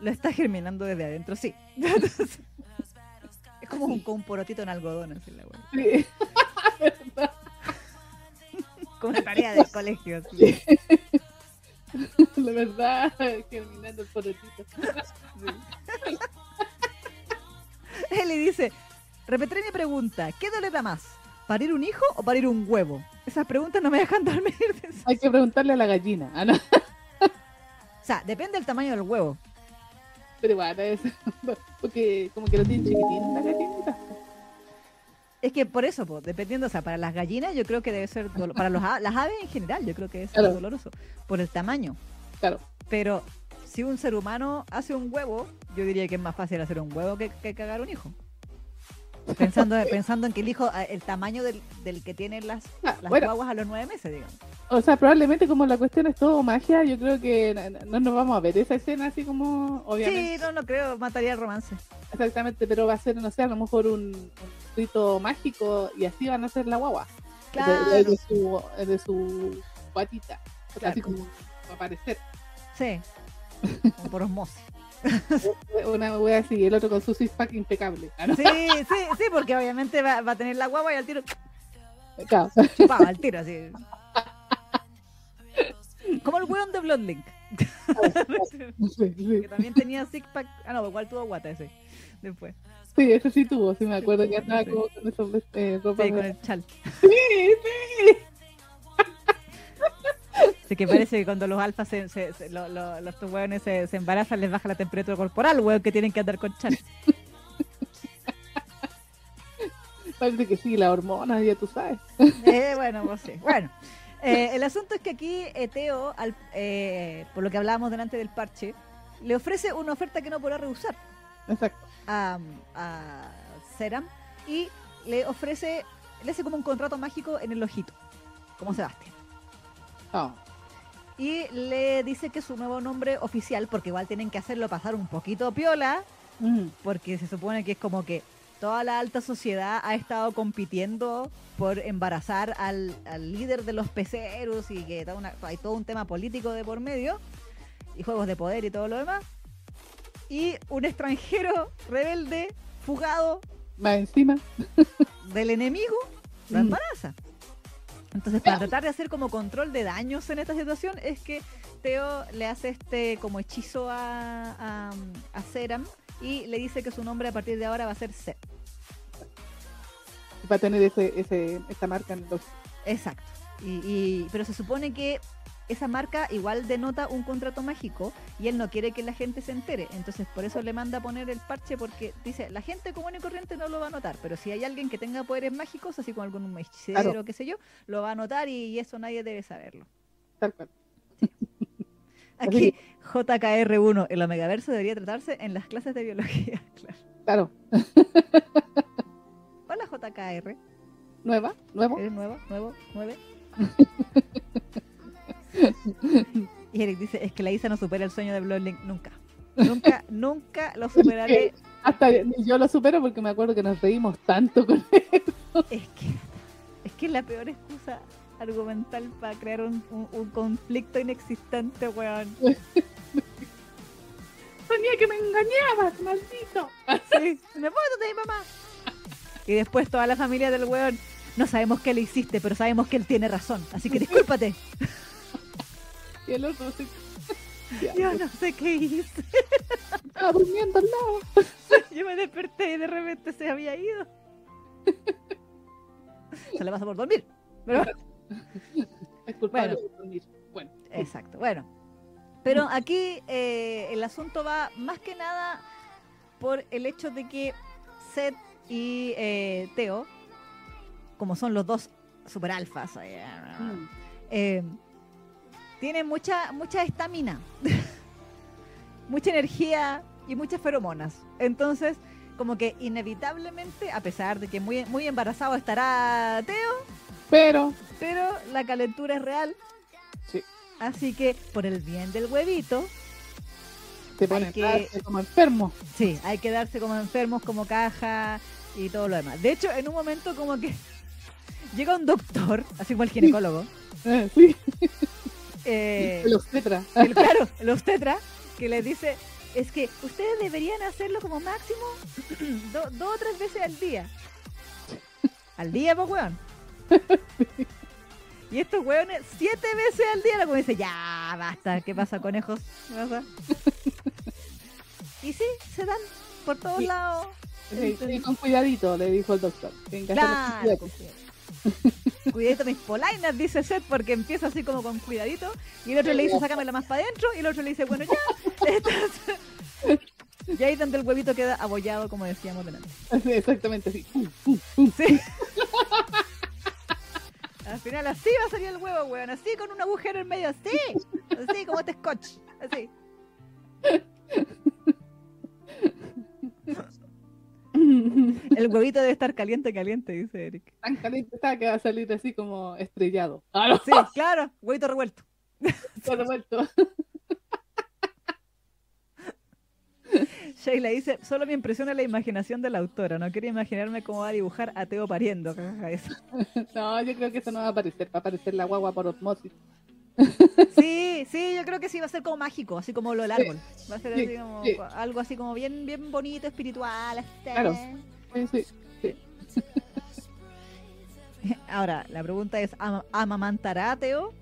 Lo está germinando desde adentro, sí. Es como un, un porotito en algodón, así la. Sí. Como una tarea del colegio. así. La verdad, germinando el porotito. Él le dice, repetiré mi pregunta, ¿qué dolera más? ¿Parir un hijo o parir un huevo? Esas preguntas no me dejan dormir. Hay que preguntarle a la gallina. Ah, no. O sea, depende del tamaño del huevo. Pero bueno, es. Porque como que lo tienen chiquitín la gallinita. Es que por eso, pues, dependiendo, o sea, para las gallinas yo creo que debe ser, para los, las aves en general yo creo que es Claro. doloroso, por el tamaño. Claro. Pero si un ser humano hace un huevo, yo diría que es más fácil hacer un huevo que, que cagar un hijo. Pensando, pensando en que el hijo, eh, el tamaño del, del que tienen las, Ah, las bueno, guaguas a los nueve meses, digamos. o sea, probablemente como la cuestión es todo magia, yo creo que no, no nos vamos a ver esa escena así como, obviamente, Sí, no, no creo, mataría el romance. exactamente, pero va a ser, no sé, a lo mejor un, un rito mágico y así van a ser la guagua. De- Claro, De, de su, de su guatita. Claro. Así como va a aparecer. sí, como por osmosis. Una wea así, el otro con su six pack impecable. Ah, ¿no? Sí, sí, sí, porque obviamente va, va a tener la guagua y al tiro Claro. Chupaba al tiro, así. Como el weón de. Sí, sí. que también tenía six pack. Ah, no, igual tuvo guata ese. Después. Sí, ese sí tuvo, sí me acuerdo que andaba como con esos eh, ropa Sí, de- con el chal. Sí, sí. Así que parece que cuando los alfas, se, se, se- lo- lo- los weones se, se embarazan, les baja la temperatura corporal, weón, que tienen que andar con chal. Parece que sí, la hormona, ya tú sabes. Eh, bueno, pues sí. Bueno, eh, el asunto es que aquí eh, Teo, al- eh, por lo que hablábamos delante del parche, le ofrece una oferta que no podrá rehusar Exacto. a, a Seram y le ofrece, le hace como un contrato mágico en el ojito, como Sebastián. No. Y le dice que su nuevo nombre oficial, porque igual tienen que hacerlo pasar un poquito piola, porque se supone que es como que toda la alta sociedad ha estado compitiendo por embarazar al, al líder de los peceros y que una- hay todo un tema político de por medio y juegos de poder y todo lo demás. Y un extranjero rebelde, fugado Más encima. del enemigo, lo Mm. Entonces, para tratar de hacer como control de daños en esta situación, es que Teo le hace este como hechizo a, a, a Seram y le dice que su nombre a partir de ahora va a ser Seth. Va a tener ese, ese, esa marca en los. Exacto. Y, y- pero se supone que esa marca igual denota un contrato mágico y él no quiere que la gente se entere. Entonces por eso le manda a poner el parche porque dice, la gente común y corriente no lo va a notar, pero si hay alguien que tenga poderes mágicos, así como algún hechicero Claro. o qué sé yo, lo va a notar y, y eso nadie debe saberlo. Tal cual. Aquí JKR1, el Omegaverso debería tratarse en las clases de biología. Claro. Claro. Hola JKR, Nueva, nuevo. ¿eres nuevo? ¿Nuevo? ¿Nueve? Y Eric dice, es que la Isa no supera el sueño de Bloodlink nunca. Nunca, nunca lo superaré. Hasta yo lo supero porque me acuerdo que nos reímos tanto con él. Es que, es que la peor excusa argumental para crear un, un- un conflicto inexistente, weón. Soñé que me engañabas, maldito. Sí, me puedo de mi mamá. Y después toda la familia del weón, no sabemos qué le hiciste, pero sabemos que él tiene razón. Así que discúlpate. Y el otro se... Ya, Yo no sé qué hice. Estaba durmiendo al lado. Yo me desperté y de repente se había ido. Se le pasa por dormir. Pero Es culpable Bueno. dormir. Bueno, Exacto, bueno. Pero aquí eh, el asunto va más que nada por el hecho de que Seth y eh, Teo, como son los dos super alfas, eh, mm, eh, tienen mucha mucha estamina, mucha energía y muchas feromonas. Entonces, como que inevitablemente, a pesar de que muy, muy embarazado estará Teo, pero pero la calentura es real. Sí. Así que, por el bien del huevito, pone que- como enfermo. sí, hay que darse como enfermos, como caja y todo lo demás. De hecho, en un momento como que llega un doctor, así como el ginecólogo, Eh, sí, eh, el obstetra. el, claro, el obstetra, que les dice, es que ustedes deberían hacerlo como máximo do- dos o tres veces al día. Al día, pues, weón. Y estos weones, siete veces al día, como dice, ya, basta, ¿qué pasa, conejos? ¿Qué pasa? Y sí, se dan por todos Sí. lados. Sí, sí, con cuidadito, le dijo el doctor. Claro, con cuidado. Cuidadito mis polainas, dice Seth, porque empieza así como con cuidadito. Y el otro le dice, sácamela más para adentro. Y el otro le dice, bueno, ya. Entonces, y ahí donde el huevito queda abollado, como decíamos delante. Sí, Exactamente así. Sí. Al final así va a salir el huevo, weón. Así con un agujero en medio, así. Así como este scotch. Así. El huevito debe estar caliente, caliente, dice Eric. Tan caliente está que va a salir así como estrellado. Ah, no, Sí, claro, huevito revuelto. todo vuelto. Sheila dice, solo me impresiona la imaginación de la autora. No quiero imaginarme cómo va a dibujar a Teo pariendo. No, yo creo que eso no va a aparecer. Va a aparecer la guagua por osmosis. Sí, sí, yo creo que sí va a ser como mágico, así como lo del árbol. Va a ser sí, así como, algo así como bien, bien bonito, espiritual. así. Claro. Sí, sí. Ahora, la pregunta es, ¿ama- ¿amamantará a Teo?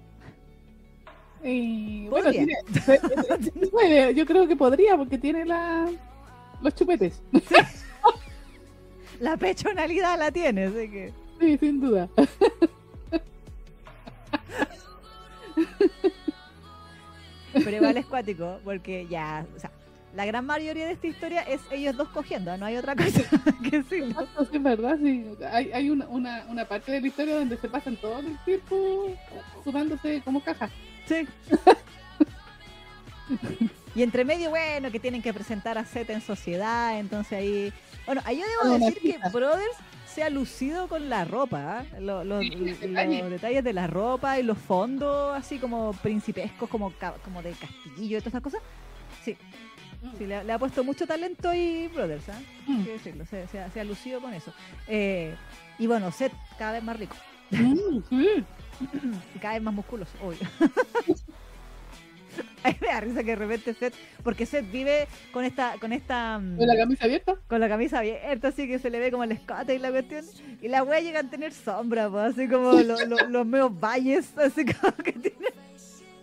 Y, bueno, tiene- yo creo que podría porque tiene la, los chupetes. La pechonalidad la tiene, así que... Sí, sin duda. Pero igual es cuático, porque ya, o sea, la gran mayoría de esta historia es ellos dos cogiendo, no hay otra cosa que decirlo. Sí, verdad, sí. Hay, hay una, una, una parte de la historia donde se pasan todo el tiempo sumándose como cajas. Sí. Y entre medio, bueno, que tienen que presentar a Seth en sociedad, entonces ahí... Bueno, ahí yo debo decir que. Brothers se ha lucido con la ropa, ¿ah? Sí, los detalle. detalles de la ropa y los fondos así como principescos, como, como de castillo y todas esas cosas. Sí, sí le, ha- le ha puesto mucho talento y Brothers, ¿ah? Mm. Hay que decirlo, se, se ha, se ha lucido con eso. Eh, y bueno, Seth cada vez más rico Mm, sí. y cada vez más musculoso, obvio. A mí me da risa que de repente Seth, porque Seth vive con esta, con esta, mm, ¿Con la camisa abierta? con la camisa abierta, así que se le ve como el escote y la cuestión, y la wea llega a tener sombra, pues, así como lo- lo- los medios valles, así como que tiene,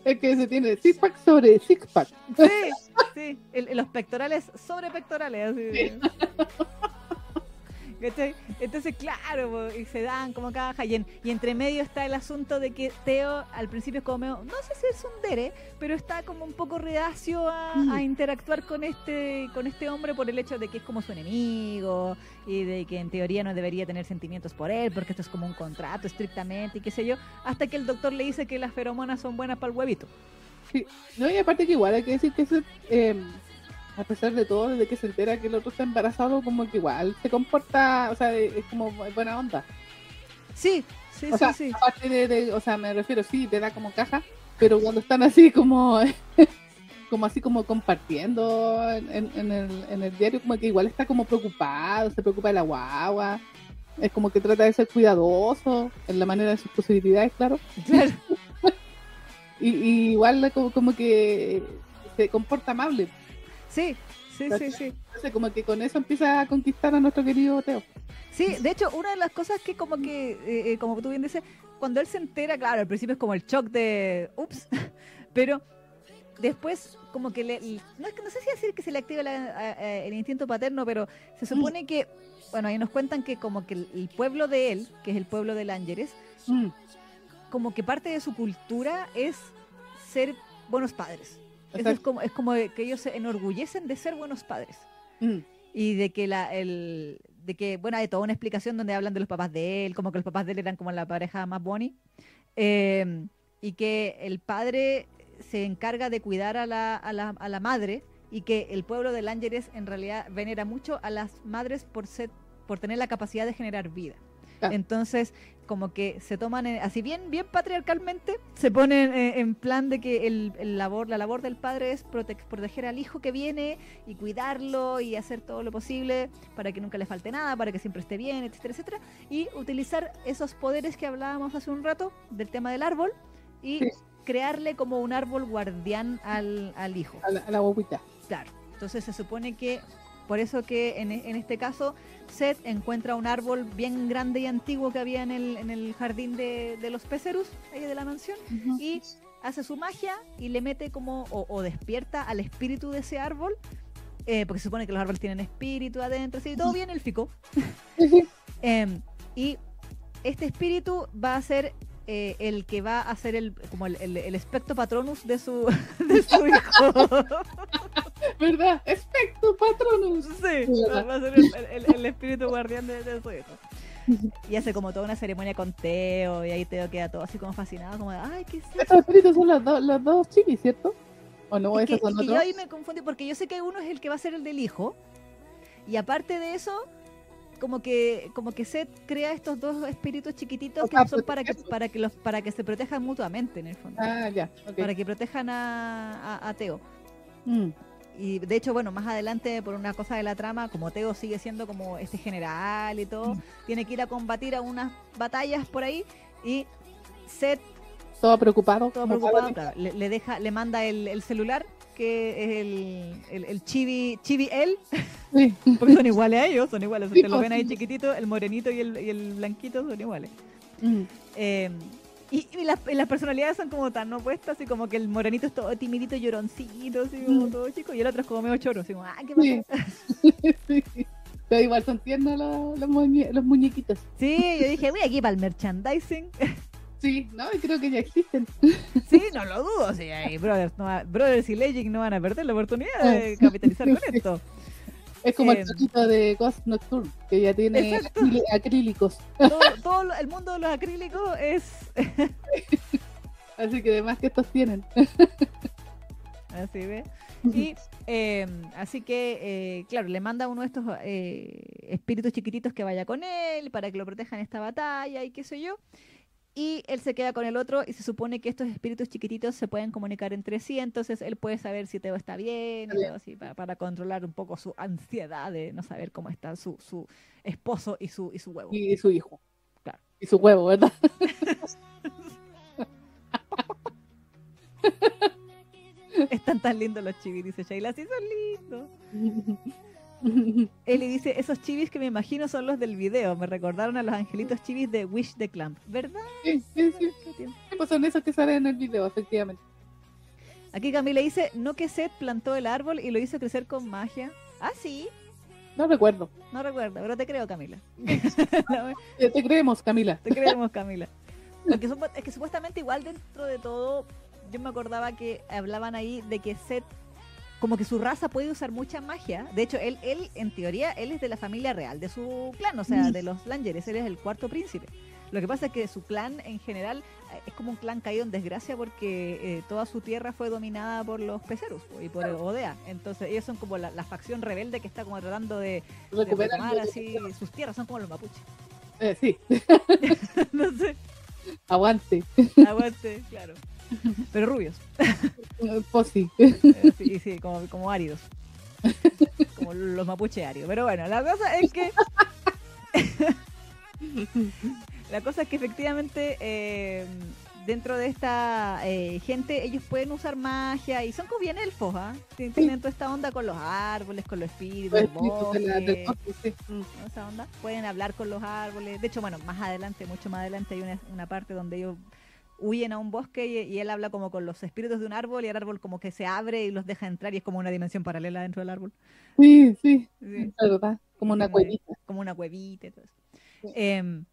Es que se tiene six pack sobre six pack. sí, sí, el- los pectorales sobre pectorales, así. ¿Cachai? Entonces, claro, y se dan como caja. Y, en- y entre medio está el asunto de que Teo al principio es como, medio- no sé si es un dere, pero está como un poco reacio a, a interactuar con este, con este hombre por el hecho de que es como su enemigo y de que en teoría no debería tener sentimientos por él porque esto es como un contrato estrictamente y qué sé yo. Hasta que el doctor le dice que las feromonas son buenas para el huevito. No, y aparte que igual hay que decir que ese, eh, a pesar de todo, desde que se entera que el otro está embarazado, como que igual se comporta, o sea, es como buena onda. Sí, sí, O sí, sea, sí. aparte de, de- o sea, me refiero, sí, te da como caja, pero cuando están así como, como así como compartiendo en, en- en el, en el diario, como que igual está como preocupado, se preocupa de la guagua, es como que trata de ser cuidadoso en la manera de sus posibilidades, claro, Claro. y, y igual como, como que se comporta amable. Sí, sí, sí, sí. Entonces, como que con eso empieza a conquistar a nuestro querido Teo. Sí, de hecho, una de las cosas que como que, eh, eh, como tú bien dices, cuando él se entera, claro, al principio es como el shock de, ups, pero después como que le, no, es que no sé si decir que se le activa la- a- a- el instinto paterno, pero se supone que, bueno, ahí nos cuentan que como que el, el pueblo de él, que es el pueblo de Lángeres, Mm, como que parte de su cultura es ser buenos padres. Eso es como, es como que ellos se enorgullecen de ser buenos padres. Mm, y de que la el de que bueno hay toda una explicación donde hablan de los papás de él como que los papás de él eran como la pareja más boni eh, y que el padre se encarga de cuidar a la, a la, a la madre y que el pueblo de Lángeres en realidad venera mucho a las madres por ser por tener la capacidad de generar vida Claro. entonces como que se toman eh, así bien bien patriarcalmente se ponen eh, en plan de que el, el labor la labor del padre es prote- proteger al hijo que viene y cuidarlo y hacer todo lo posible para que nunca le falte nada, para que siempre esté bien, etcétera, etcétera. Y utilizar esos poderes que hablábamos hace un rato del tema del árbol y Sí. crearle como un árbol guardián al, al hijo. a la, a la. Claro. Entonces se supone que, por eso que en, e- en este caso, Seth encuentra un árbol bien grande y antiguo que había en el, en el jardín de, de los pecerus, ahí de la mansión y hace su magia y le mete como o, o despierta al espíritu de ese árbol eh, porque se supone que los árboles tienen espíritu adentro así todo bien élfico. Sí, sí. Em, y este espíritu va a ser eh, el que va a ser el como el, el, el espectro patronus de su de su hijo ¿Verdad? Espectro patronus. sí va ¿verdad? va a ser el, el- espíritu guardián de, de su hijo y hace como toda una ceremonia con Teo y ahí Teo queda todo así como fascinado como de, ay qué es esto?". Estos espíritus son los, dos los dos chiquis, ¿cierto? ¿O no? Es que, son que yo ahí me confundí porque yo sé que uno es el que va a ser el del hijo y aparte de eso como que como que Seth crea estos dos espíritus chiquititos O que sea, son para que para que los para que se protejan mutuamente en el fondo Ah, ya. para que protejan a, a- a Teo Mm, y de hecho bueno más adelante por una cosa de la trama como Teo sigue siendo como este general y todo Mm. tiene que ir a combatir a unas batallas por ahí y Seth Todo preocupado. todo preocupado, claro, le, le deja, le manda el, el celular, que es el, el, el chibi, chibi él, Sí. porque son iguales a ellos, son iguales, Sí, ustedes lo pues, ven ahí sí. chiquitito, el morenito y el, y el blanquito son iguales. Mm. Eh, y, y las, y las personalidades son como tan opuestas, así como que el morenito es todo timidito, lloroncito, así como Mm. todo chico, y el otro es como medio choro, así como, ah, ¿qué pasa? Sí. Pero igual son tiernos los, los, muñe- los muñequitos. Sí, yo dije, voy aquí para el merchandising. Sí, no, creo que ya existen. Sí, no lo dudo, sí, ahí Brothers, no va- Brothers y Legend no van a perder la oportunidad de capitalizar con esto. Es como Em. el toquito de Ghost Nocturne, que ya tiene acrí- acrílicos. Todo, todo el mundo de los acrílicos es... Así que además que estos tienen. Así ve. Y eh, así que, eh, claro, le manda uno de estos eh, espíritus chiquititos que vaya con él para que lo proteja en esta batalla y qué sé yo. Y él se queda con el otro y se supone que estos espíritus chiquititos se pueden comunicar entre sí, entonces él puede saber si Teo está bien, y todo así, para, para controlar un poco su ansiedad de no saber cómo está su, su esposo y su, y su huevo. Y su hijo. Claro. Y su huevo, ¿verdad? Están tan lindos los chivis, dice Sheila, sí son lindos. Eli dice, esos chivis que me imagino son los del video, me recordaron a los angelitos chivis de Wish the Clamp, ¿verdad? Sí, sí, sí. Pues son esos que salen en el video, efectivamente. Aquí Camila dice, no que Seth plantó el árbol y lo hizo crecer con magia. Ah, sí, No recuerdo. no recuerdo, pero te creo, Camila. Eh, Te creemos, Camila. te creemos, Camila. Porque es que supuestamente igual dentro de todo, yo me acordaba que hablaban ahí de que Seth, como que su raza puede usar mucha magia. De hecho, él, él en teoría, él es de la familia real, de su clan, o sea, Mm. de los Langers, él es el cuarto príncipe. Lo que pasa es que su clan en general eh, es como un clan caído en desgracia porque eh, toda su tierra fue dominada por los pecerus y por Odea. Entonces ellos son como la, la facción rebelde que está como tratando de, de Recuperando. retomar así sus tierras, son como los mapuches. Eh, sí, no sé, aguante. aguante, claro. Pero rubios. Eh, Pues sí. Eh, sí, sí, como, como áridos. Como los mapuche áridos. Pero bueno, la cosa es que. la cosa es que efectivamente eh, dentro de esta eh, gente ellos pueden usar magia y son como bien elfos, ¿ah? Tien- Tienen toda esta onda con los árboles, con los espíritus, Los el espíritus de la- del bosque, bosque, sí. ¿no? esa onda. Pueden hablar con los árboles. De hecho, bueno, más adelante, mucho más adelante hay una, una parte donde ellos huyen a un bosque y, y él habla como con los espíritus de un árbol y el árbol como que se abre y los deja entrar y es como una dimensión paralela dentro del árbol. Sí, sí, Sí, es verdad. Como una Como cuevita. como una cuevita y todo eso. Sí. Em,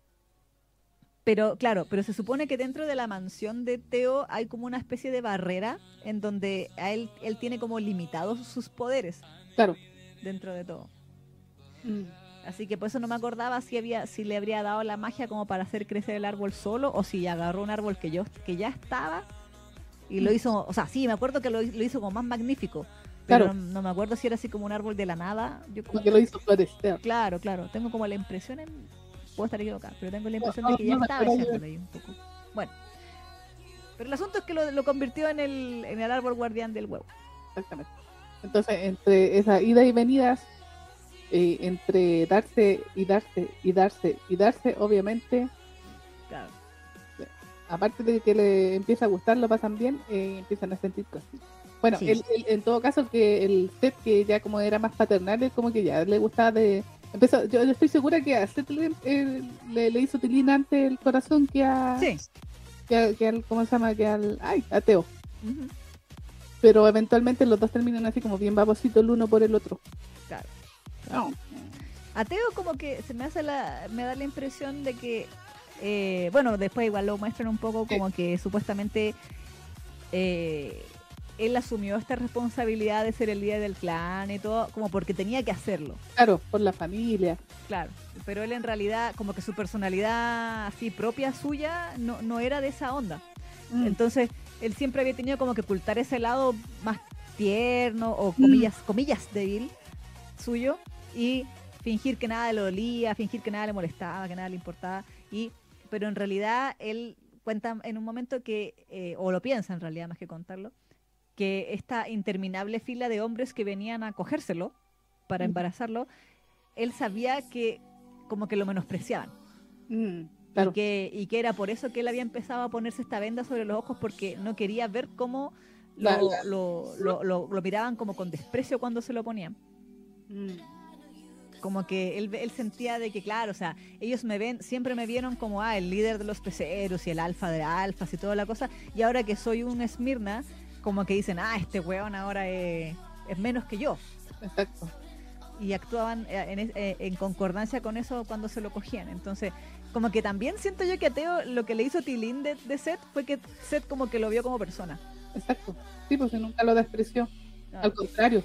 pero claro, pero se supone que dentro de la mansión de Teo hay como una especie de barrera en donde a él, él tiene como limitados sus poderes Claro. dentro de todo. Mm. Así que por eso no me acordaba si había, si le habría dado la magia como para hacer crecer el árbol solo o si agarró un árbol que yo, que ya estaba y lo hizo, o sea, sí, me acuerdo que lo, lo hizo como más magnífico. Pero Claro. no, no me acuerdo si era así como un árbol de la nada. Yo como que lo hizo florecer. Claro, claro. Tengo como la impresión, en... puedo estar equivocada, pero tengo la impresión no, de que ya no estaba acuerdo ese yo. árbol ahí un poco. Bueno. Pero el asunto es que lo, lo convirtió en el, en el árbol guardián del huevo. Exactamente. Entonces, entre esa ida y venidas, eh, entre darse y darse y darse y darse, obviamente, Claro. aparte de que le empieza a gustar, lo pasan bien, eh, empiezan a sentir cosas. Bueno, Sí. el- el- en todo caso, que el set que ya como era más paternal, es como que ya le gustaba de... Empezó, yo estoy segura que a Seth le, eh, le, le hizo tilín antes el corazón que a, Sí. que, a- que al, ¿cómo se llama? Que al, ay, a Teo. Ujú. Pero eventualmente los dos terminan así como bien babositos el uno por el otro. Claro. No. A Teo como que se me hace la, me da la impresión de que, eh, bueno, después igual lo muestran un poco Sí. como que supuestamente eh, él asumió esta responsabilidad de ser el líder del clan y todo, como porque tenía que hacerlo. Claro, por la familia. Claro, pero él en realidad, como que su personalidad así propia suya, no, no era de esa onda. Mm. Entonces, él siempre había tenido como que ocultar ese lado más tierno o comillas, comillas débil suyo y fingir que nada le dolía, fingir que nada le molestaba, que nada le importaba. Y, pero en realidad él cuenta en un momento que, eh, o lo piensa en realidad más que contarlo, que esta interminable fila de hombres que venían a cogérselo para embarazarlo, él sabía que como que lo menospreciaban. Mm, claro. Y, que, y que era por eso que él había empezado a ponerse esta venda sobre los ojos porque no quería ver cómo lo- lo miraban como con desprecio cuando se lo ponían. Mm. Como que él, él sentía de que, claro, o sea, ellos me ven, siempre me vieron como, ah, el líder de los peceros y el alfa de alfas y toda la cosa. Y ahora que soy un Esmirna, como que dicen, ah, este weón ahora es, es menos que yo. Exacto. Y actuaban eh, en, eh, en concordancia con eso cuando se lo cogían. Entonces, como que también siento yo que a Teo lo que le hizo Tilín de, de Seth fue que Seth como que lo vio como persona. Exacto. Sí, porque nunca lo despreció. Ah, Al contrario.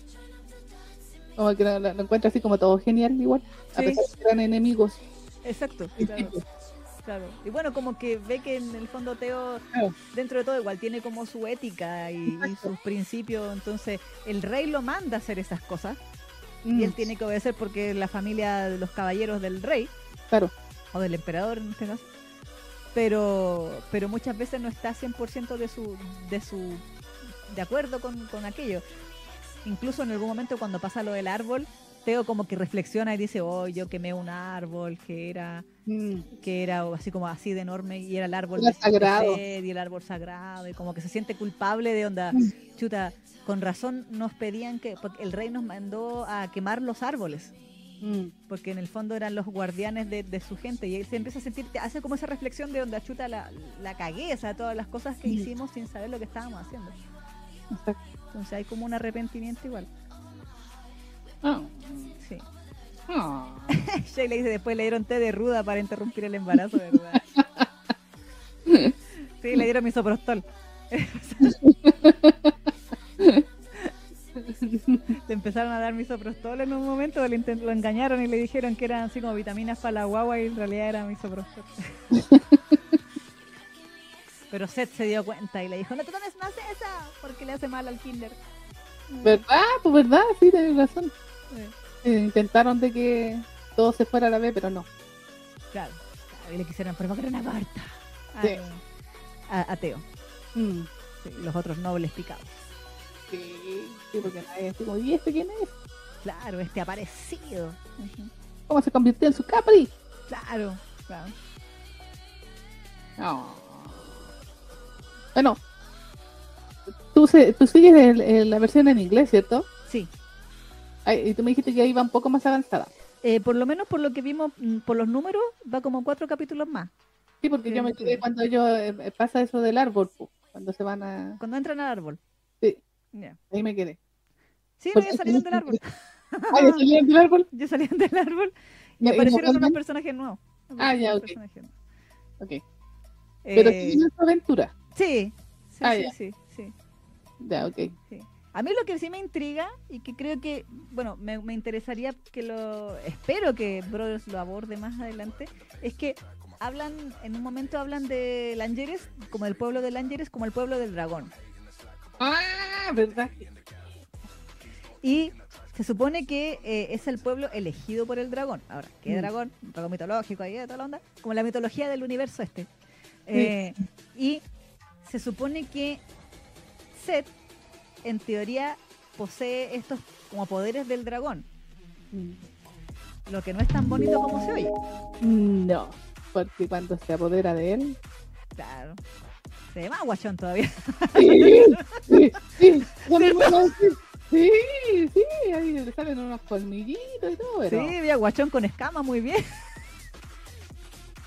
Como que lo, encuentra así como todo genial igual. A pesar de que eran enemigos. Exacto, claro, claro. Y bueno, como que ve que en el fondo Teo, Claro. dentro de todo, igual tiene como su ética y, sus principios. Entonces, el rey lo manda a hacer esas cosas Mm, y él tiene que obedecer porque la familia de los caballeros del rey, Claro. o del emperador en este caso, pero, pero muchas veces no está 100% de su, de su de acuerdo con, con aquello. Incluso en algún momento cuando pasa lo del árbol, Teo como que reflexiona y dice, oh, yo quemé un árbol que era Mm, que era así como así de enorme y era el árbol Era sagrado. Y el árbol sagrado y como que se siente culpable de onda Mm. chuta con razón nos pedían que porque el rey nos mandó a quemar los árboles mm, porque en el fondo eran los guardianes de, de su gente y él se empieza a sentir hace como esa reflexión de onda chuta la, la sea todas las cosas que hicimos sin saber lo que estábamos haciendo exacto. Entonces hay como un arrepentimiento igual Ah, sí ah. Shay le dice después le dieron té de ruda para interrumpir el embarazo, ¿verdad? Sí, le dieron misoprostol. le empezaron a dar misoprostol en un momento, intent- lo engañaron y le dijeron que eran así como vitaminas para la guagua y en realidad era misoprostol. Pero Seth se dio cuenta y le dijo, no te tomes más esa, porque le hace mal al kinder. ¿Verdad? Pues verdad, sí, tienes razón. Sí, intentaron de que todo se fuera a la vez, pero no. claro, claro, y le quisieron provocar una corta Sí. a, a Teo. Mm, Sí, los otros nobles picados. Sí, sí, porque nadie así como, ¿y este quién es? Claro, este aparecido. ¿Cómo se convirtió en su Capri? Claro, claro. No. Bueno, tú, se- tú sigues el- el- la versión en inglés, ¿cierto? Sí. Ay, y tú me dijiste que iba un poco más avanzada. Eh, por lo menos por lo que vimos, mm, por los números, va como cuatro capítulos más. Sí, porque Sí, yo me sí. quedé cuando ellos eh, pasa eso del árbol, cuando se van a... Cuando entran al árbol. Sí. Ya. Ahí me quedé. Sí, no, Porque- ya salieron del árbol. Ah, ¿ya salieron del árbol? Ya salieron del árbol y ¿Y- y aparecieron unos personajes nuevos. Ah, ya, ok. nuevos. Ok. Pero Eh, siguen su aventura. Sí, sí, Ah, sí, ya. sí, sí. Ya, ok. Sí. A mí lo que sí me intriga y que creo que, bueno, me, me interesaría que lo, espero que Brothers lo aborde más adelante, es que hablan, en un momento hablan de Langeres, como el pueblo de Langeres, como el pueblo del dragón. Ah, ¿verdad? Y se supone que eh, es el pueblo elegido por el dragón. Ahora, ¿qué Mm. dragón? Un dragón mitológico ahí, de toda la onda. Como la mitología del universo este. Eh, y se supone que Seth, en teoría, posee estos como poderes del dragón. Mm. Lo que no es tan bonito como se oye. No, porque cuando se apodera de él... Claro. Se ve más guachón todavía. Sí, sí, ahí le salen unos colmillitos y todo, pero Sí, veía guachón con escamas muy bien.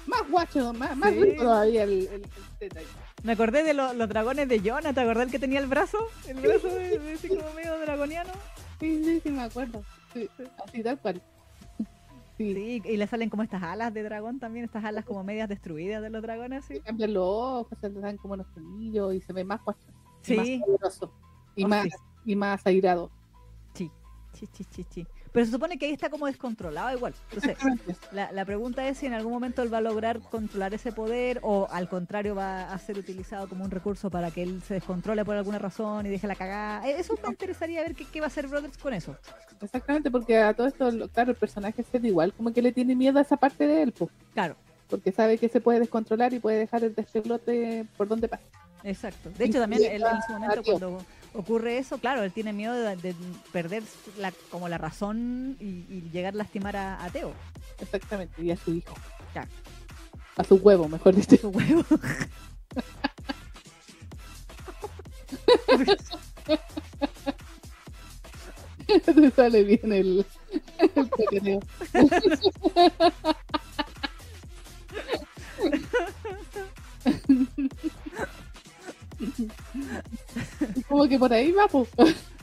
más guacho, más, más Sí. rico todavía el, el. Me acordé de lo- los dragones de Jonah. ¿Te acordás el que tenía el brazo? El brazo de, de ese como medio dragoniano. Sí, sí, sí, me acuerdo. Sí, así tal cual. Sí, Sí, y le salen como estas alas de dragón también, estas alas como medias destruidas de los dragones, sí. cambian los ojos, se le dan como unos colmillos y se ve más guacho. y más Sí, poderoso. Y, Oh, más, sí. y más airado. sí, sí, sí, sí. Pero se supone que ahí está como descontrolado igual. Entonces, la, la pregunta es si en algún momento él va a lograr controlar ese poder o al contrario va a ser utilizado como un recurso para que él se descontrole por alguna razón y deje la cagada. Eh, Eso me interesaría ver qué, qué va a hacer Brothers con eso. Exactamente, porque a todo esto, claro, el personaje es igual, como que le tiene miedo a esa parte de él, po, Claro, porque sabe que se puede descontrolar y puede dejar el despelote por donde pasa. exacto. De hecho, también él en su momento cuando ocurre eso, claro, él tiene miedo de, de perder la, como la razón y, y llegar a lastimar a, a Teo. Exactamente, y a su hijo. Claro. A su huevo, mejor dicho. Su huevo. Te sale bien el, El. Como que por ahí va, pues.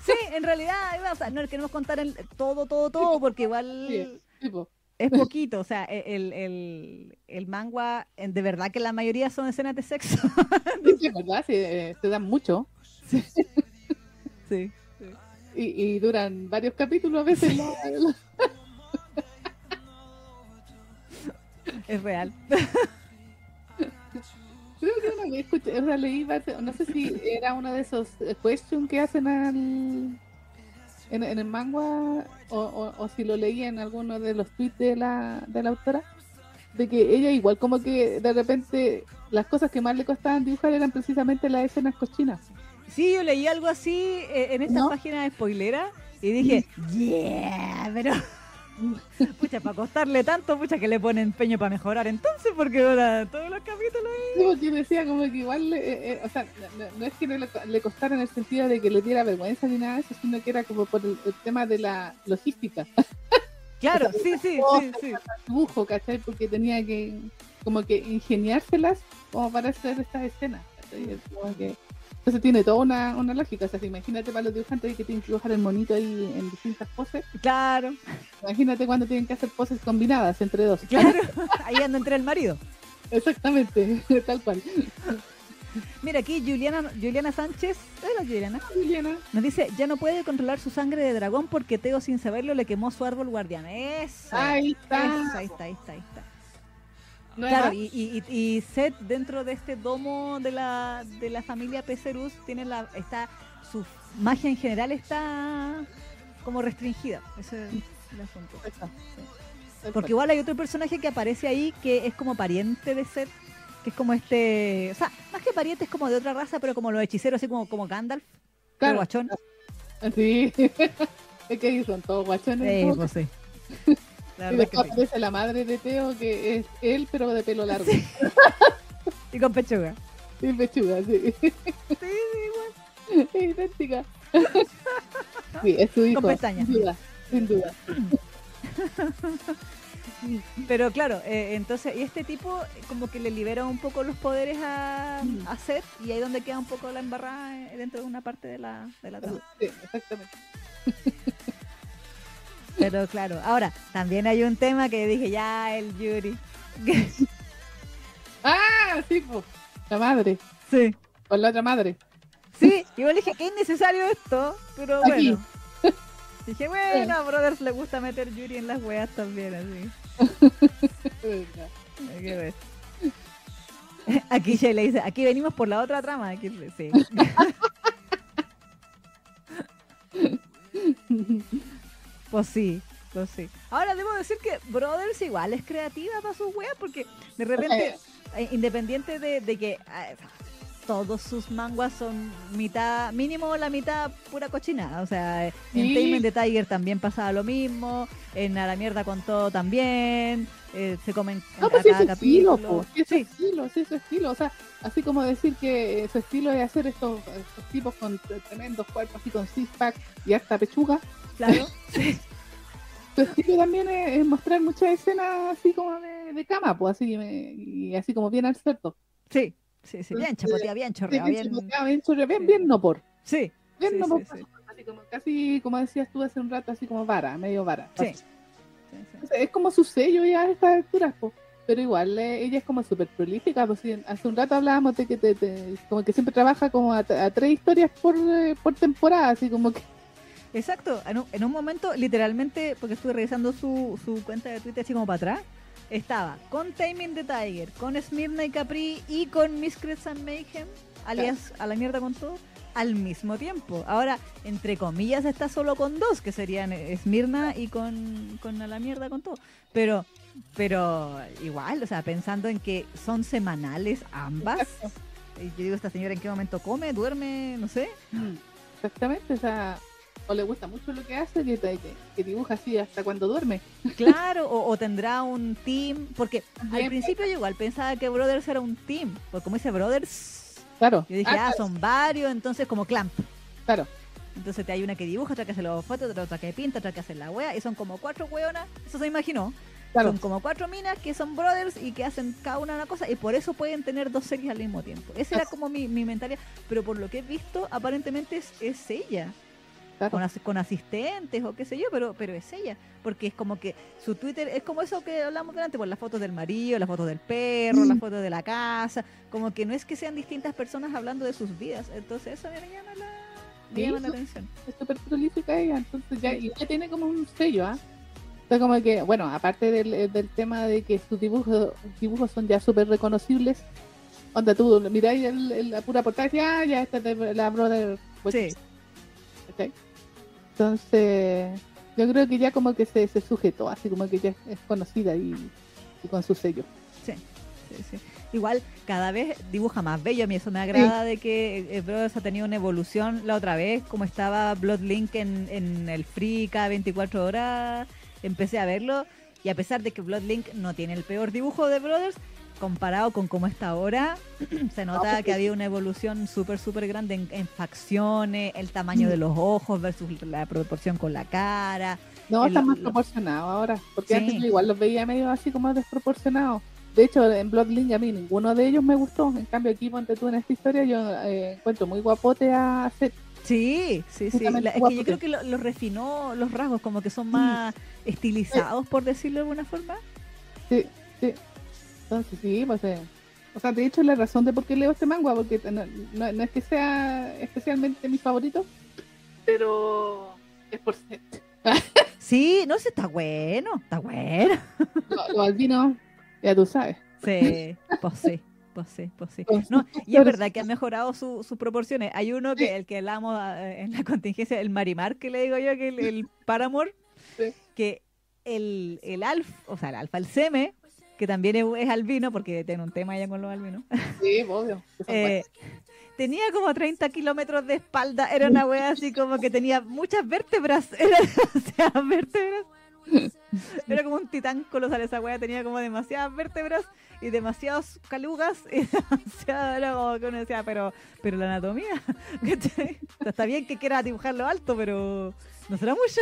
Sí, en realidad, o sea, no queremos contar el, todo, todo, todo, porque igual Sí, sí, po. es poquito. O sea, e, el, el, el manga, de verdad que la mayoría son escenas de sexo. Sí, sí, es verdad, sí, eh, se dan mucho. Sí. Y, y duran varios capítulos a veces. la- la- Es real. Creo que una vez escuché, o sea, leí, no sé si era uno de esos eh, questions que hacen al, en, en el manga o, o- o si lo leí en alguno de los tweets de la, de la autora, de que ella igual como que de repente las cosas que más le costaban dibujar eran precisamente las escenas cochinas. Sí, yo leí algo así eh, en esta ¿No? página de spoilera y dije, yeah, pero. Pucha, para costarle tanto, pucha, que le pone empeño para mejorar entonces, porque ahora todos los capítulos. Sí, porque decía como que igual, eh, eh, o sea, no, es que no le, le costara en el sentido de que le diera vergüenza ni nada de eso, sino que era como por el, el tema de la logística. Claro, sí, sí, sí, sí. dibujo, ¿cachai? Porque tenía que como que ingeniárselas como para hacer estas escenas. ¿cachai? Es como que- Entonces tiene toda una, una lógica. O sea, si imagínate para los dibujantes que tienen que dibujar el monito ahí en distintas poses. Claro, Imagínate cuando tienen que hacer poses combinadas entre dos. claro. Ahí anda entre el marido. Exactamente, tal cual. Mira, aquí Juliana, Juliana Sánchez, hola Juliana, Juliana, nos dice, ya no puede controlar su sangre de dragón porque Teo sin saberlo le quemó su árbol guardián. Eso. ahí eso, está. ahí está, ahí está, ahí está. No Claro, y, y, Seth dentro de este domo de la, de la familia Pecerus tiene la, está, su magia en general está como restringida. Ese es el asunto. Sí. Porque igual hay otro personaje que aparece ahí que es como pariente de Seth, que es como este, o sea, más que pariente es como de otra raza, pero como los hechiceros, así como, como Gandalf, el Claro. guachón. Sí. es que son todos guachones. Todos. pues sí. La y sí. la madre de Teo, que es él, pero de pelo largo. Sí. Y con pechuga. Y pechuga, sí. Sí, sí, igual. Es idéntica. Sí, es su hijo. pestañas. Sin duda, sin duda. Pero claro, eh, entonces, y este tipo como que le libera un poco los poderes a, Mm. a Seth y ahí donde queda un poco la embarrada eh, dentro de una parte de la, de la trama. Sí, exactamente. Pero claro, ahora, también hay un tema que dije, ya, el Yuri. Ah, sí, pues. La madre. sí. Con la otra madre. Sí, igual dije, qué innecesario esto, pero Aquí. bueno. Dije, bueno, a Brothers le gusta meter Yuri en las weas también, así. Que. Aquí Shay le dice, aquí venimos por la otra trama. Aquí, sí. Pues sí, pues sí. Ahora debo decir que Brothers igual es creativa para sus weas porque de repente, eh, independiente de, de que eh, todos sus manguas son mitad, mínimo la mitad pura cochinada. O sea, en Sí. Taming the Tiger también pasaba lo mismo, en A la mierda con todo también, eh, se comen No, a pues sí, cada es su estilo, capítulo. po. Sí, es su estilo, sí, es su estilo. O sea, así como decir que eh, su estilo es hacer estos, estos tipos con tre- tremendos cuerpos, así con six-pack y hasta pechuga. Claro, sí. Su estilo también es, es mostrar muchas escenas así como de, de cama, pues así, me- y así como bien al cerdo. Sí, sí, sí, bien chapotea, bien Sí, chorrea, bien, bien. chorreado, bien, bien no por. Sí, Bien sí, no por. sí. Así como, casi como decías tú hace un rato, así como vara, medio vara. Sí. Entonces, es como su sello ya a estas alturas, po. pero igual eh, ella es como súper prolífica. Pues, hace un rato hablábamos de que te, te- como que siempre trabaja como a, a tres historias por, eh, por temporada, así como que Exacto, en un, en un momento, literalmente, porque estuve revisando su, su cuenta de Twitter así como para atrás, estaba con Taming the Tiger, con Smirna y Capri y con Miss and Mayhem, alias a la mierda con todo, al mismo tiempo. Ahora, entre comillas, está solo con dos, que serían eh, Smirna y con, con a la mierda con todo. Pero, pero igual, o sea, pensando en que son semanales ambas, y yo digo, esta señora en qué momento come, duerme, no sé. Mm, Exactamente, o sea, o le gusta mucho lo que hace, que, que, que dibuja así hasta cuando duerme. Claro, o, o tendrá un team, porque al principio yo igual pensaba que Brothers era un team, porque como dice Brothers, Claro. yo dije, Ah, ah, son varios, entonces como Clamp. claro. Entonces te hay una que dibuja, otra que hace los fotos, otra que pinta, otra que hace la wea, y son como cuatro weonas, eso se imaginó. Claro. Son como cuatro minas que son brothers y que hacen cada una una cosa y por eso pueden tener dos series al mismo tiempo. Esa era como mi, mi mentalidad, pero por lo que he visto, aparentemente es, es ella. Claro. Con, as- con asistentes o qué sé yo, pero, pero es ella. Porque es como que su Twitter es como eso que hablamos delante, por las fotos del marido, las fotos del perro, Mm. las fotos de la casa. Como que no es que sean distintas personas hablando de sus vidas. Entonces eso me llama la, me Sí, llama la atención. es súper prolífica ella, entonces ya, y ella tiene como un sello, ¿ah? Sea, como que, bueno, aparte del, eh, del tema de que sus dibujos, dibujos son ya súper reconocibles, onda tú miráis la pura portada y ah, ya esta es de la Brother Sí. ¿cachai? Entonces, yo creo que ya como que se, se sujetó, así como que ya es conocida y, y con su sello. Sí, sí. Igual cada vez dibuja más bello. A mí eso me agrada de que eh, Brothers ha tenido una evolución. La otra vez, como estaba Bloodlink en, en el Free cada 24 horas, empecé a verlo. Y a pesar de que Bloodlink no tiene el peor dibujo de Brothers, comparado con cómo está ahora, se nota que había una evolución súper, súper grande en, en facciones, el tamaño de los ojos versus la proporción con la cara. No, El- está más proporcionado ahora, porque Sí. antes igual los veía medio así como desproporcionados. De hecho, en Bloodlink a mí ninguno de ellos me gustó. En cambio, aquí, ponte tú en esta historia, yo eh, encuentro muy guapote a Seth. Sí, sí, sí. La- es que yo creo que lo, lo refinó los rasgos, como que son más estilizados, por decirlo de alguna forma. Sí, sí. Entonces, sí, pues. eh, o sea, de hecho, la razón de por qué leo este manga, porque no, no- no es que sea especialmente mi favorito, pero es por Seth. Sí, no sé, está bueno, está bueno. Lo- Los albinos, ya tú sabes. Sí, pues sí, pues sí, pues sí. Con No, y es verdad que han mejorado su- sus proporciones. Hay uno que el que hablamos eh, en la contingencia, el Marimar, que le digo yo, que el, el Paramore, Sí. que el, el Alf, o sea, el Alfa, el Seme, que también es, es albino, porque tiene un tema ya con los albinos. Sí, obvio. que son Eh, tenía como 30 kilómetros de espalda, era una wea así como que tenía muchas vértebras, era demasiadas vértebras. Era como un titán colosal esa wea, tenía como demasiadas vértebras y demasiadas calugas y demasiado, era como que uno decía, pero, pero la anatomía. O está bien que quiera dibujarlo alto, pero no será mucho.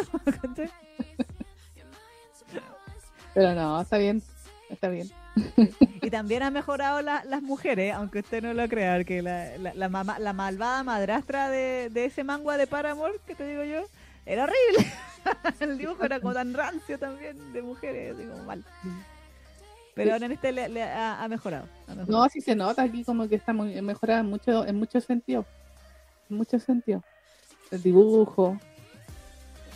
Pero no, está bien. Está bien. Y también ha mejorado la- las mujeres, aunque usted no lo crea, porque la, la, la, la malvada madrastra de, de ese manga de Paramore, que te digo yo, era horrible. El dibujo era como tan rancio también de mujeres, así como mal. Pero ahora en este le, le ha, ha mejorado. ha mejorado. No, sí se nota aquí como que está muy mejorada en mucho, en muchos sentidos. En muchos sentidos. El dibujo.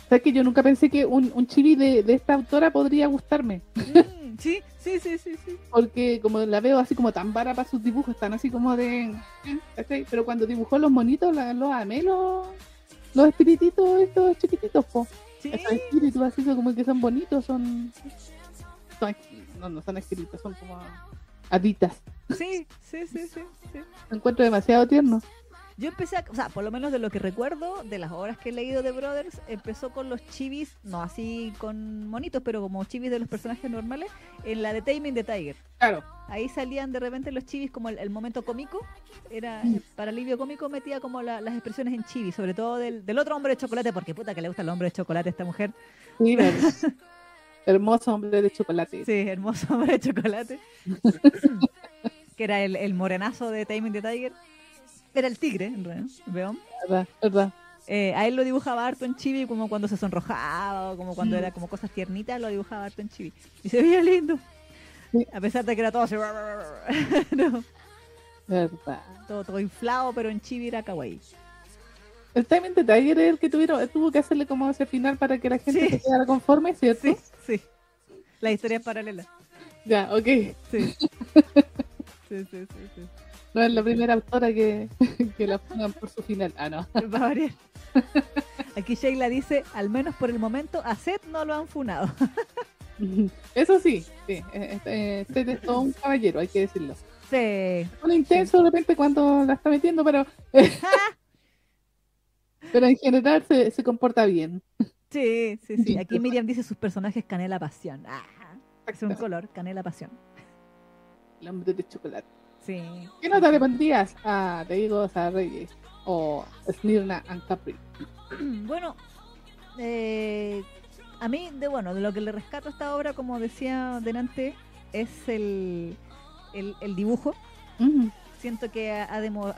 Sea que yo nunca pensé que un, un chibi de, de esta autora podría gustarme. Mm, sí, sí, sí, sí, sí. Porque como la veo así como tan vara para sus dibujos, están así como de. Pero cuando dibujó los monitos, la- los amé, los, los espirititos estos chiquititos, po. Sí, Esos espíritus así como que son bonitos, son. son no, no son espíritus, son como haditas. sí, sí, sí, sí, sí. Lo encuentro demasiado tierno. Yo empecé, a, o sea, por lo menos de lo que recuerdo, de las obras que he leído de Brothers, empezó con los chivis, no así con monitos, pero como chivis de los personajes normales, en la de Taming the Tiger. Claro. Ahí salían de repente los chivis como el, el momento cómico, era Mm. eh, para alivio cómico metía como la- las expresiones en chivis, sobre todo del, del otro hombre de chocolate, porque puta que le gusta el hombre de chocolate a esta mujer. Sí. Hermoso hombre de chocolate. Sí, hermoso hombre de chocolate. que era el, el morenazo de Taming the Tiger. Era el tigre, en realidad, Veom. Verdad, verdad. Eh, a él lo dibujaba harto en chibi como cuando se sonrojaba o como cuando era como cosas tiernitas, lo dibujaba harto en chibi. Y se veía lindo. Sí. A pesar de que era todo así, no, Verdad. todo, todo inflado, pero en chibi era kawaii. El timing de Tiger es el que tuvieron, tuvo que hacerle como ese final para que la gente Sí. se quedara conforme, ¿cierto? Sí, sí. La historia es paralela. Ya, ok. Sí, sí, sí, sí. No es la primera autora que, que la pongan por su final. Ah, no. Va a variar. Aquí Sheila dice, al menos por el momento, a Seth no lo han funado. Eso sí, sí. eh, Seth es todo un caballero, hay que decirlo. Sí. Un intenso de repente cuando la está metiendo, pero. pero en general se, se comporta bien. Sí, sí, sí. Aquí Miriam dice sus personajes canela pasión. Ah, es un color, canela pasión. El hombre de chocolate. Sí. ¿Qué nota le pondrías a, te digo, a Reyes? o Smirna and Capri. bueno, eh, a mí, de bueno, de lo que le rescato a esta obra, como decía delante, es el, el, el dibujo. Siento que ha demo-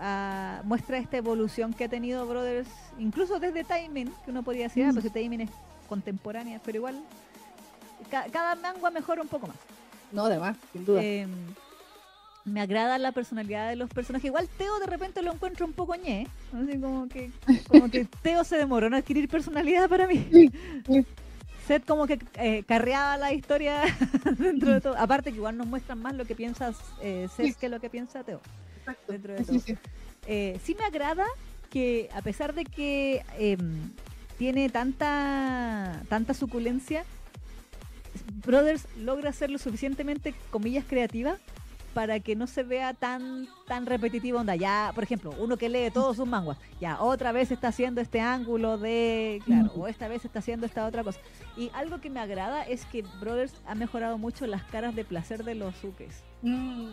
muestra esta evolución que ha tenido Brothers, incluso desde Timing, que uno podría decir, ah, Mm. pues si Timing es contemporánea, pero igual ca- cada manga mejora un poco más. No, además, sin duda. Eh, me agrada la personalidad de los personajes. Igual Teo de repente lo encuentro un poco ñe. Así como que, como que Teo se demoró en adquirir personalidad para mí. Sí, sí. Seth como que eh, carreaba la historia dentro de todo. Aparte que igual nos muestran más lo que piensa eh, Seth Sí. que lo que piensa Teo. Exacto. dentro de todo. sí. Eh, sí me agrada que a pesar de que em, tiene tanta tanta suculencia, Brothers logra ser lo suficientemente, comillas, creativa para que no se vea tan tan repetitivo onda. Ya por ejemplo uno que lee todos sus manguas ya otra vez está haciendo este ángulo de claro o esta vez está haciendo esta otra cosa. Y algo que me agrada es que Brothers ha mejorado mucho las caras de placer de los suques Mm,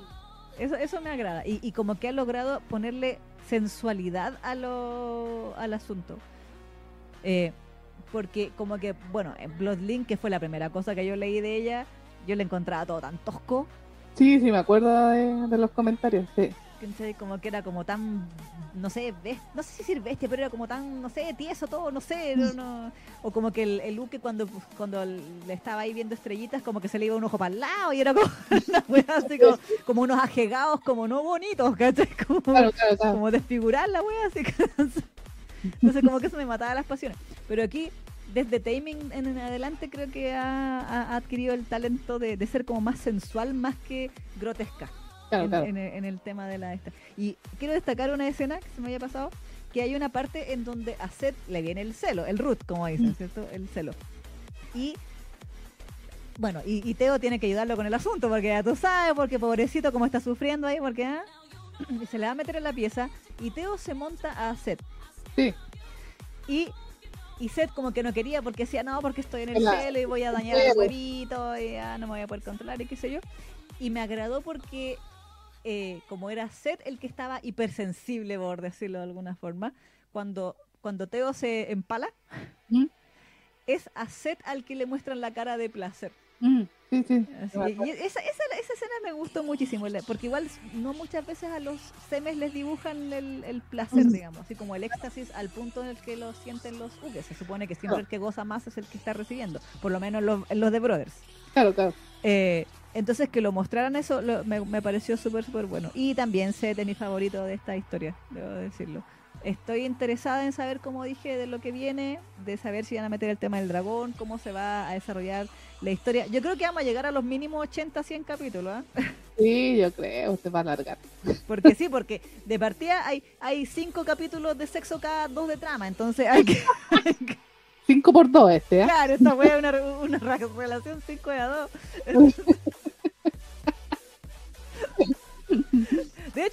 eso, eso me agrada. Y, y como que ha logrado ponerle sensualidad a lo, al asunto. Eh, porque como que, bueno, en Bloodlink, que fue la primera cosa que yo leí de ella, yo le encontraba todo tan tosco, Sí, sí, me acuerdo de, de los comentarios. Sí. ¿cachai? como que era como tan, no sé, no sé si decir bestia, pero era como tan, no sé, tieso todo, no sé, no, no- o como que el, el Luke cuando, cuando le estaba ahí viendo estrellitas, como que se le iba un ojo para el lado y era como una wea así como, como unos ajegados como no bonitos, ¿cachai? Como, Claro, claro, claro. como desfigurar la wea, así entonces como que eso me mataba las pasiones. Pero aquí, desde Taming en adelante, creo que ha, ha adquirido el talento de, de ser como más sensual, más que grotesca Claro, en, claro. en el, en el tema de la esta. Y quiero destacar una escena que se me había pasado, que hay una parte en donde a Seth le viene el celo, el root, como dicen, Mm. ¿cierto? El celo. Y bueno, y, y Teo tiene que ayudarlo con el asunto, porque ya tú sabes, porque pobrecito como está sufriendo ahí, porque ah, y se le va a meter en la pieza, y Teo se monta a Seth. Sí. Y, y Seth como que no quería porque decía, no, porque estoy en el Claro. celo y voy a dañar al huevito y ah, no me voy a poder controlar y qué sé yo. Y me agradó porque eh, como era Seth el que estaba hipersensible, por decirlo de alguna forma, cuando, cuando Teo se empala, ¿Mm? es a Seth al que le muestran la cara de placer. Mm, sí, sí. Así y esa, esa, esa escena me gustó muchísimo, porque igual no muchas veces a los semes les dibujan el, el placer, Mm. digamos, así como el éxtasis al punto en el que lo sienten los uques. Se supone que siempre el que goza más es el que está recibiendo, por lo menos los, en los de Brothers. Claro, claro. Eh, entonces que lo mostraran eso lo- me, me pareció súper, súper bueno. Y también sé de mi favorito de esta historia, debo decirlo. Estoy interesada en saber, como dije, de lo que viene, de saber si van a meter el tema del dragón, cómo se va a desarrollar la historia. Yo creo que vamos a llegar a los mínimos 80, 100 capítulos, ¿ah? Sí, yo creo, se va a alargar. Porque sí, porque de partida hay, hay cinco capítulos de sexo cada dos de trama, entonces hay que... 5 por 2 este, ¿eh? Claro, esta es una, relación 5 de a 2. De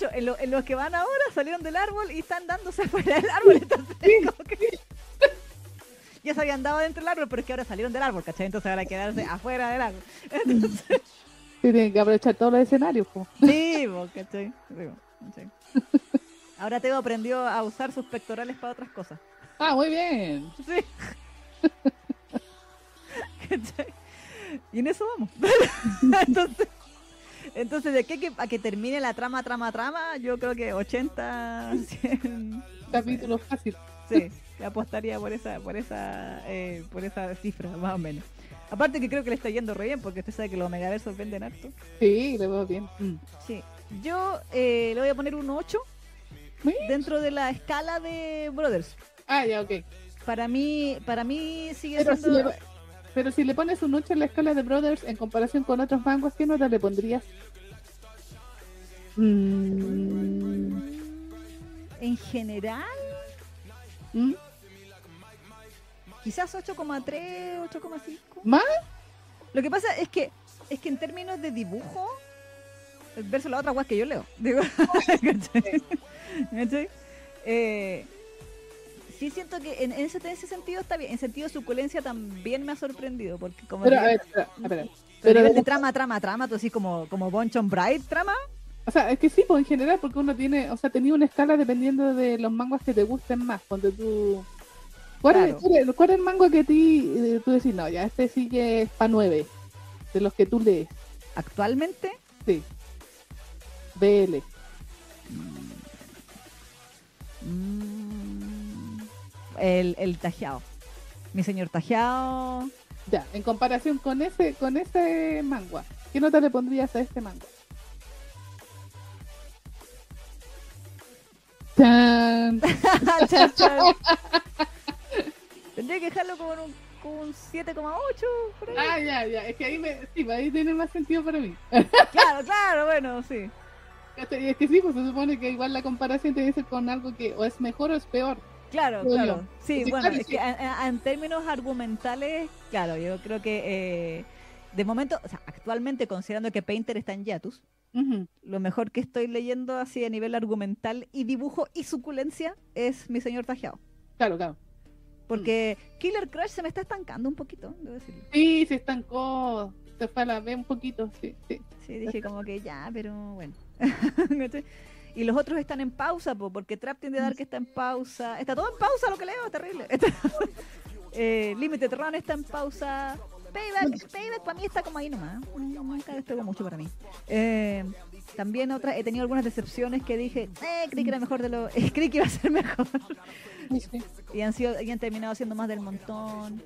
hecho, en, lo- en los que van ahora salieron del árbol y están dándose afuera del árbol. Entonces, como que- Ya se habían dado dentro del árbol, pero es que ahora salieron del árbol, ¿cachai? Entonces ahora quedarse afuera del árbol. Entonces, Sí, tienen que aprovechar todos los escenarios. po. sí, po, ¿cachai? Sí, po, ¿cachai? Ahora Teo aprendió a usar sus pectorales para otras cosas. Ah, muy bien. Sí. ¿Cachai? Y en eso vamos. entonces, entonces, de a que, a que termine la trama, trama, trama, yo creo que 80, 100. Capítulo fácil. Sí, apostaría por esa, por esa, eh, por esa cifra, más o menos. Aparte que creo que le está yendo re bien, porque usted sabe que los megaversos venden harto. Sí, le veo bien. Mm. Sí. Yo eh, le voy a poner un 8 Muy dentro de la escala de Brothers. Ah, ya, ok. Para mí, para mí sigue Pero si, siendo... le, pero si le pones un 8 en la escala de Brothers en comparación con otros manguas, ¿qué nota le pondrías? Mm, En general, ¿mm? quizás 8,3, 8,5. ¿Más? Lo que pasa es que es que en términos de dibujo, verso la otra guay que yo leo. Digo, ¿cachai? ¿Cachai? Eh, sí siento que en, en ese, en ese sentido está bien. En sentido de suculencia también me ha sorprendido. Porque como Pero, a nivel- ver, espera, espera. pero nivel de- trama, trama, trama, tú así como, como Bonchon Bright trama, O sea, es que sí, pues en general, porque uno tiene, o sea, tenía una escala dependiendo de los manguas que te gusten más. Cuando tú. ¿Cuál, es, Claro. cuál es- cuál es el mango que ti eh, tú decís, no, ya este sí que es para nueve? De los que tú lees. Actualmente, Sí. BL. mm, el, el tajeado. Mi señor tajeado. Ya, en comparación con ese, con ese mangua, ¿qué nota le pondrías a este mangua? ¡Tan! Chan, chan. Tendría que dejarlo con un, con un 7,8 por ahí. Ah, ya, ya, es que ahí, me, sí, ahí tiene más sentido para mí. Claro, claro, bueno, sí. ¿Cachai? Es que sí, pues se supone que igual la comparación tiene que ser con algo que o es mejor o es peor. Claro, claro. Sí, bueno, claro, es sí. que a- a- en términos argumentales, claro, yo creo que eh, de momento, o sea, actualmente considerando que Painter está en Yatus, Ujú. lo mejor que estoy leyendo así a nivel argumental y dibujo y suculencia es Mi Señor Tajeado. Claro, claro. Porque Killer Crush se me está estancando un poquito, debo decirlo. Sí, se estancó, se fue a la B un poquito, sí, sí. Sí, dije como que ya, pero bueno. Y los otros están en pausa, po, porque Trap tiende a dar que está en pausa. Está todo en pausa lo que leo, terrible. Está- eh, Limited Run está en pausa. Payback, Payback para mí está como ahí nomás. No, Nunca despegó mucho para mí. Eh, también otra, he tenido algunas decepciones que dije, eh, creí que era mejor de lo. creí que iba a ser mejor. Sí. y han sido y han terminado siendo más del montón.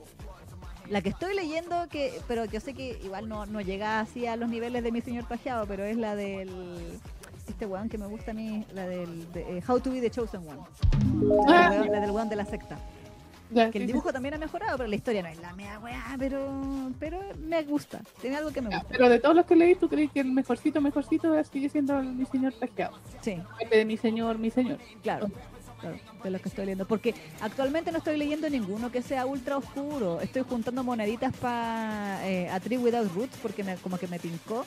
La que estoy leyendo, que pero yo sé que igual no, no llega así a los niveles de mi señor pajeado, pero es la del este weón que me gusta a mí, la del de, eh, How to be the chosen one. La, Ah, del weón- la del weón de la secta. ya, Que el sí, sí. dibujo también ha mejorado, pero la historia no es la mea weá, pero pero me gusta. Tiene algo que me Ya, gusta. Pero de todos los que leí, ¿tú crees que el mejorcito, mejorcito sigue siendo el mi señor tajeado? Sí, vez de mi señor, mi señor. claro. Claro, de los que estoy leyendo. Porque actualmente no estoy leyendo ninguno que sea ultra oscuro. Estoy juntando moneditas para eh, A Tree Without Roots porque me, como que me pincó.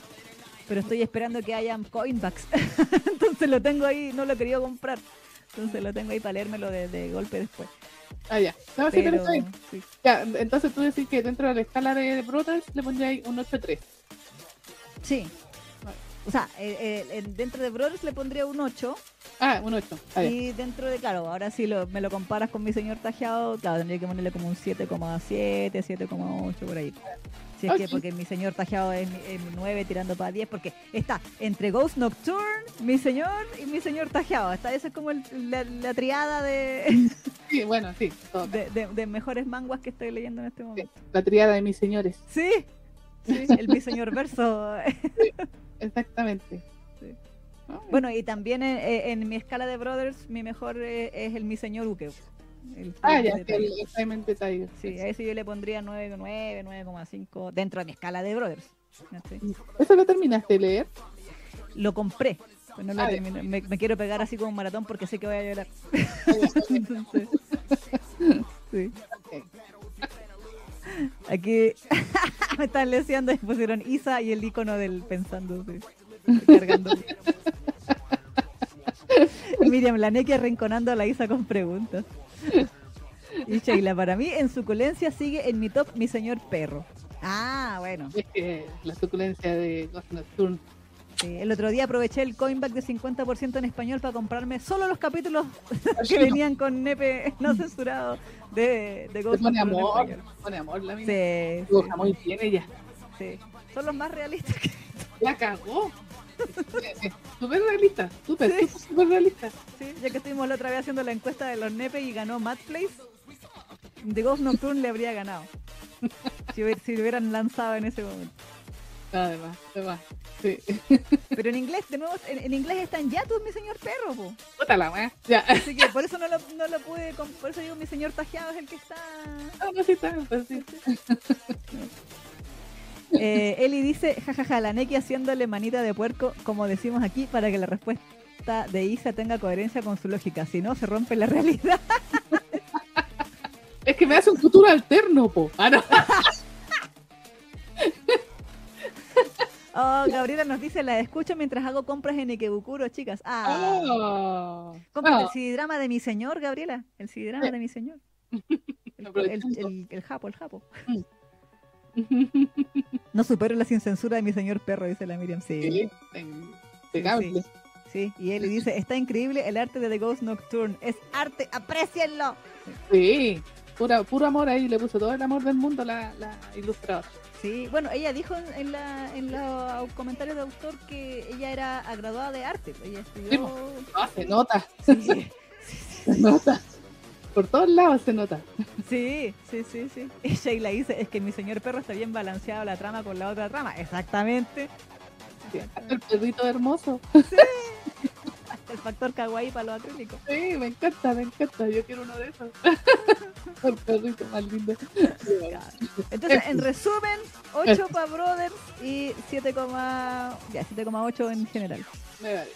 Pero estoy esperando que hayan coinbacks. Entonces lo tengo ahí, no lo querido comprar. Entonces lo tengo ahí para leérmelo de, de golpe después. Ah, ya. No, sí, pero sí. Ya, entonces tú decís que dentro de la escala de Brothers le pondrías un 8-3. Sí. O sea, eh, eh, en- dentro de Brothers le pondría un 8. Ah, un 8. Ah. Y dentro de, claro, ahora si lo, me lo comparas con mi señor tajeado, claro, tendría que ponerle como un 7,7, 7,8 por ahí. Si es que Ok. porque mi señor tajeado es, mi- es mi 9 tirando para 10, porque está entre Ghost Nocturne, mi señor y mi señor tajeado. Hasta esa es como el- la, la triada de, Sí, bueno, sí. de, de- de mejores manguas que estoy leyendo en este Sí, momento. La triada de mis señores. Sí, sí, el mi señor verso. Exactamente. Sí. Bueno, y también en, en mi escala de Brothers, mi mejor eh, es el mi señor Uke. El Ah, ya, Detail. el Silent Detail. Sí, a ese yo le pondría 9,9, 9,5 dentro de mi escala de Brothers. ¿Eso lo terminaste de leer? Lo compré, pero no lo Ah, terminé. Me, me quiero pegar así como un maratón porque sé que voy a llorar. Entonces, sí. Aquí me están leseando y pusieron Isa y el icono del pensando, cargando. Miriam Laneque arrinconando a la Isa con preguntas. Y Sheila, para mí, en suculencia sigue en mi top mi señor perro. Ah, bueno. Es que la suculencia de Ghost Nocturne. Sí, el otro día aproveché el coinback de 50% en español para comprarme solo los capítulos que venían con nepe no censurado de, de Ghost pone amor, pone amor la mina. Sí, Dibuja muy bien ella. sí, sí. Son los más realistas que La cagó. Súper realista, súper, Sí. súper, súper realista. Sí, ya que estuvimos la otra vez haciendo la encuesta de los nepe y ganó Mad Place, The Ghost Nocturne le habría ganado. Si, lo hubieran lanzado en ese momento. Además, además. Sí. Pero en inglés, de nuevo, en, en inglés está en Yatus, mi señor perro, po. Puta la weá. Ya. Así que por eso no lo, no lo pude, por eso digo mi señor tajeado es el que está... Ah, no, sí está, pues sí. Eh, Eli dice, jajaja, la Neki haciéndole manita de puerco, como decimos aquí, para que la respuesta de Isa tenga coherencia con su lógica. Si no, se rompe la realidad. Es que me hace un futuro alterno, po. Ah, no. Oh, Gabriela nos dice, la escucho mientras hago compras en Ikebukuro, chicas. Ah, Oh. cómprate el Ah, CD-drama de mi señor, Gabriela. El CD-drama de mi señor. El, el, el- el japo, el japo. No supero la sin censura de mi señor perro, dice la Miriam. Sí. Sí. Sí, y él le dice, está increíble el arte de The Ghost Nocturne. Es arte, aprecienlo. Sí, pura, puro amor ahí, le puso todo el amor del mundo la, la ilustradora. Sí, bueno, ella dijo en, la, en los comentarios de autor que ella era graduada de arte. Ella estudió... Ah, se nota. Sí, Se nota. Por todos lados se nota. sí, sí, sí, sí. Y Sheila dice, es que mi señor perro está bien balanceado la trama con la otra trama. Exactamente. Sí, el perrito hermoso. El factor kawaii para los acrílicos. Sí, me encanta, me encanta. Yo quiero uno de esos. el perrito más lindo. Entonces, en resumen, 8 para Brothers y 7, ya, 7,8 en general. Me vale.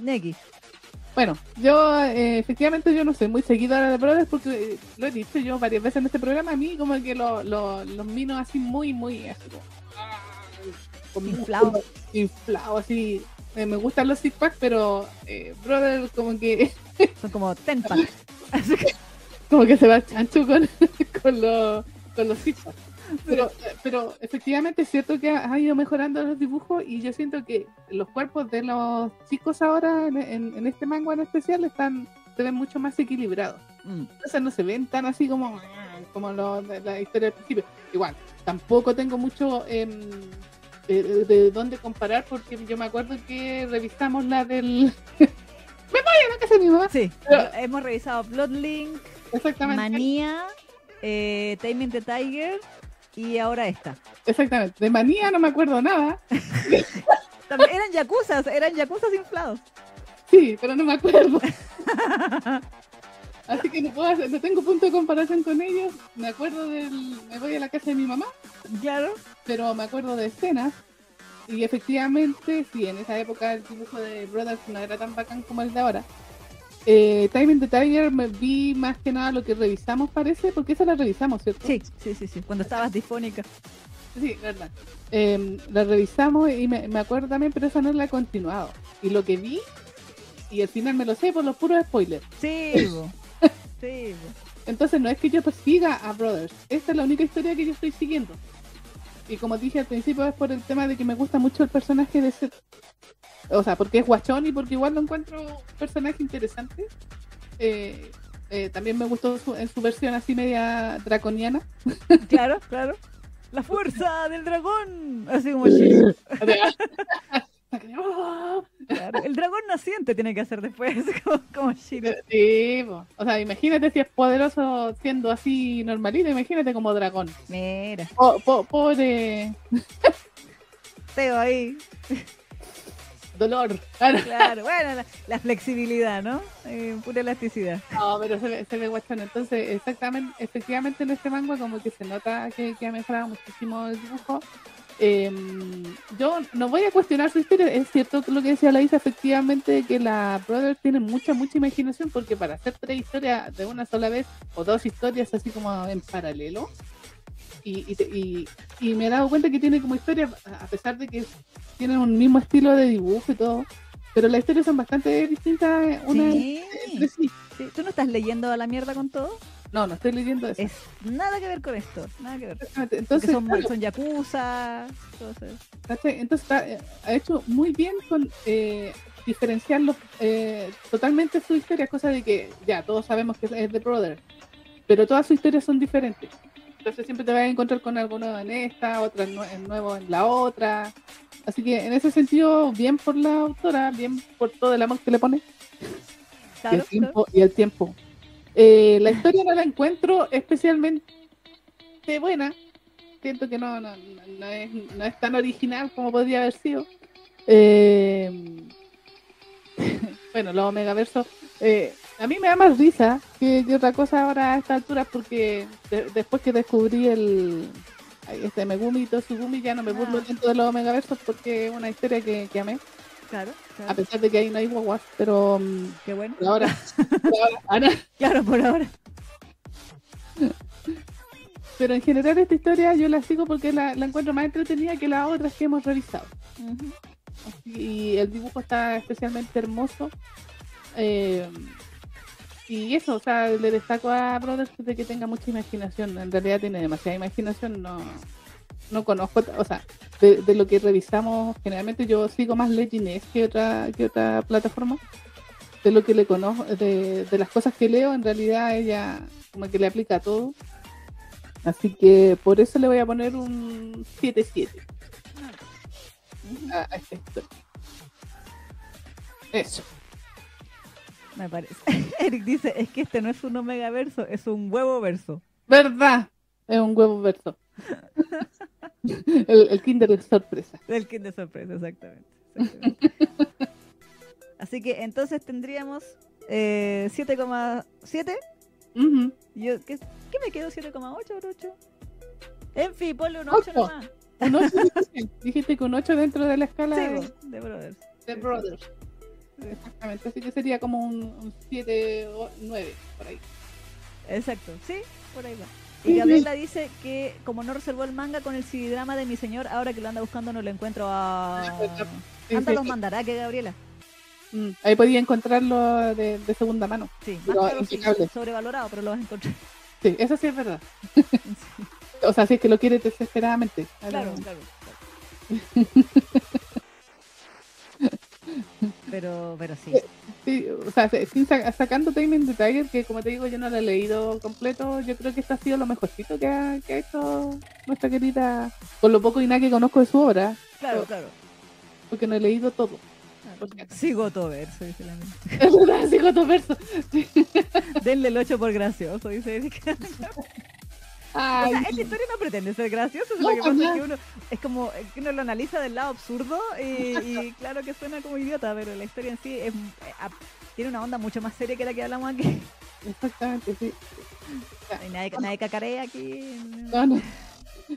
Neki. Bueno, yo eh, efectivamente yo no soy muy seguidora de Brothers porque eh, lo he dicho yo varias veces en este programa, a mí como que lo- lo- los minos así muy, muy así como, ah, Inflado. músculo inflado, así. Eh, me gustan los six packs, pero eh, Brothers como que Son como tenpas. Así que, como que se va chancho con, con los con los six packs. Pero, eh, pero efectivamente es cierto que ha, ido mejorando los dibujos y yo siento que los cuerpos de los chicos ahora en, en- en este manga en especial están se ven mucho más equilibrados. mm, Entonces no se ven tan así como, como lo de la historia del principio. Igual, tampoco tengo mucho eh, de dónde comparar porque yo me acuerdo que revisamos la del... me voy a la casa de mi mamá. Sí, Pero- hemos revisado Bloodlink, Exactamente. Manía, eh, Taming the Tiger y ahora esta. Exactamente. De manía no me acuerdo nada. También eran yakuzas, eran yakuzas inflados. Sí, pero no me acuerdo. Así que no, puedo hacer- no tengo punto de comparación con ellos. Me acuerdo del... Me voy a la casa de mi mamá. Claro. pero me acuerdo de escenas y efectivamente, sí, en esa época el dibujo de Brothers no era tan bacán como el de ahora. Eh, Time in the Tiger me vi más que nada lo que revisamos parece, porque esa la revisamos, ¿cierto? Sí, sí, sí, sí. Cuando estabas difónica. Sí, verdad. Eh, la revisamos y me, me acuerdo también, pero esa no la he continuado. Y lo que vi, y al final me lo sé por los puros spoilers. Sí, sí. Entonces no es que yo persiga a Brothers, esta es la única historia que yo estoy siguiendo. Y como dije al principio es por el tema de que me gusta mucho el personaje de Seth. O sea, porque es guachón y porque igual lo encuentro un personaje interesante. Eh, eh, también me gustó su- en su versión así media draconiana. Claro, claro. La fuerza del dragón. Así como Shiro. Claro. El dragón naciente tiene que hacer después, como, como Shiro. Sí, po. o sea, imagínate si es poderoso siendo así normalito, imagínate como dragón. Mira, Po- po- pobre Teo ahí. Dolor. Claro. Claro, bueno, la, la flexibilidad, ¿no? Eh, pura elasticidad. No, pero se ve, se ve guachón. Entonces, exactamente, efectivamente en este manga como que se nota que, que ha mejorado muchísimo el dibujo. Eh, yo no voy a cuestionar su historia. Es cierto lo que decía la Isa, efectivamente, que la Brothers tiene mucha, mucha imaginación porque para hacer tres historias de una sola vez o dos historias así como en paralelo. Y, y, y- y me he dado cuenta que tiene como historias, a pesar de que tienen un mismo estilo de dibujo y todo, pero las historias son bastante distintas una Sí, entre sí. sí. ¿Tú no estás leyendo a la mierda con todo? No, no estoy leyendo eso. Es nada que ver con esto, nada que ver. Entonces, son, claro, son yakuza, entonces. Entonces eh, ha hecho muy bien con eh, diferenciarlos eh, totalmente su historia, cosa de que ya todos sabemos que es The Brother, pero todas sus historias son diferentes. Entonces siempre te vas a encontrar con algo nuevo en esta, en nuevo en la otra. Así que en ese sentido, bien por la autora, bien por todo el amor que le pone y el tiempo. Y el tiempo. Eh, la historia no la encuentro especialmente buena. Siento que no- no es, no es tan original como podría haber sido. Eh, bueno, los Omegaversos. Eh, a mí me da más risa que, otra cosa ahora a esta altura porque de- después que descubrí el este Megumi y Totsugumi ya no me burlo Ah. tanto de los Omegaversos porque es una historia que, que amé, claro, a pesar de que ahí no hay guaguas, pero mm, Qué bueno. por ahora, por ahora- Claro, por ahora. Pero en general esta historia yo la sigo porque la, la encuentro más entretenida que las otras que hemos revisado. Así- y el dibujo está especialmente hermoso. Eh, y eso, o sea, le destaco a Brothers de que tenga mucha imaginación. En realidad tiene demasiada imaginación. No, no conozco, o sea, de, lo que revisamos, generalmente yo sigo más Legends que otra, que otra plataforma. De lo que le conozco, de, de las cosas que leo, en realidad ella como que le aplica a todo. Así que por eso le voy a poner un 7-7 a, a esta historia. Eso. Me parece. Eric dice, es que este no es un omega verso, es un huevo verso. ¿Verdad? Es un huevo verso. el, el Kinder es sorpresa. El kit de sorpresa, exactamente. exactamente. Así que entonces tendríamos eh, 7,7. Ujú. Yo, ¿qué, qué me quedo? ¿7,8 o 8? En fin, ponle un 8 Ocho. nomás. Un ocho dijiste. Un 8 dentro de la escala Sí, de, Brothers. de Brothers. Exactamente, así que sería como un 7 o 9 por ahí. Exacto, sí, por ahí va. Y. Gabriela dice que como no reservó el manga con el CD-drama de mi señor, ahora que lo anda buscando no lo encuentro a... Sí, Anda sí, los mandará que Gabriela. Mm, Ahí podía encontrarlo de, de segunda mano. Sí, más sí, sobrevalorado, pero lo vas a encontrar. Sí, eso sí es verdad. O sea, si es que lo quieres desesperadamente. claro, claro. claro. Pero, pero sí. Sí, o sea, se- sin sa- sacando Taming the Tiger, que como te digo, yo no lo he leído completo, yo creo que esto ha sido lo mejorcito que ha, que ha hecho nuestra querida, con lo poco y nada que conozco de su obra, Claro, claro. porque no he leído todo. Porque- Sigo todo verso, dice la sigo todo verso. Denle el 8 por gracioso, dice Erika. O sea, esta historia no pretende ser graciosa, No, lo que pasa es que uno es como eh, que uno lo analiza del lado absurdo y, y claro que suena como idiota, pero la historia en sí es, eh, ap- tiene una onda mucho más seria que la que hablamos aquí. exactamente, sí. Nadie, nadie cacarea aquí. No, no.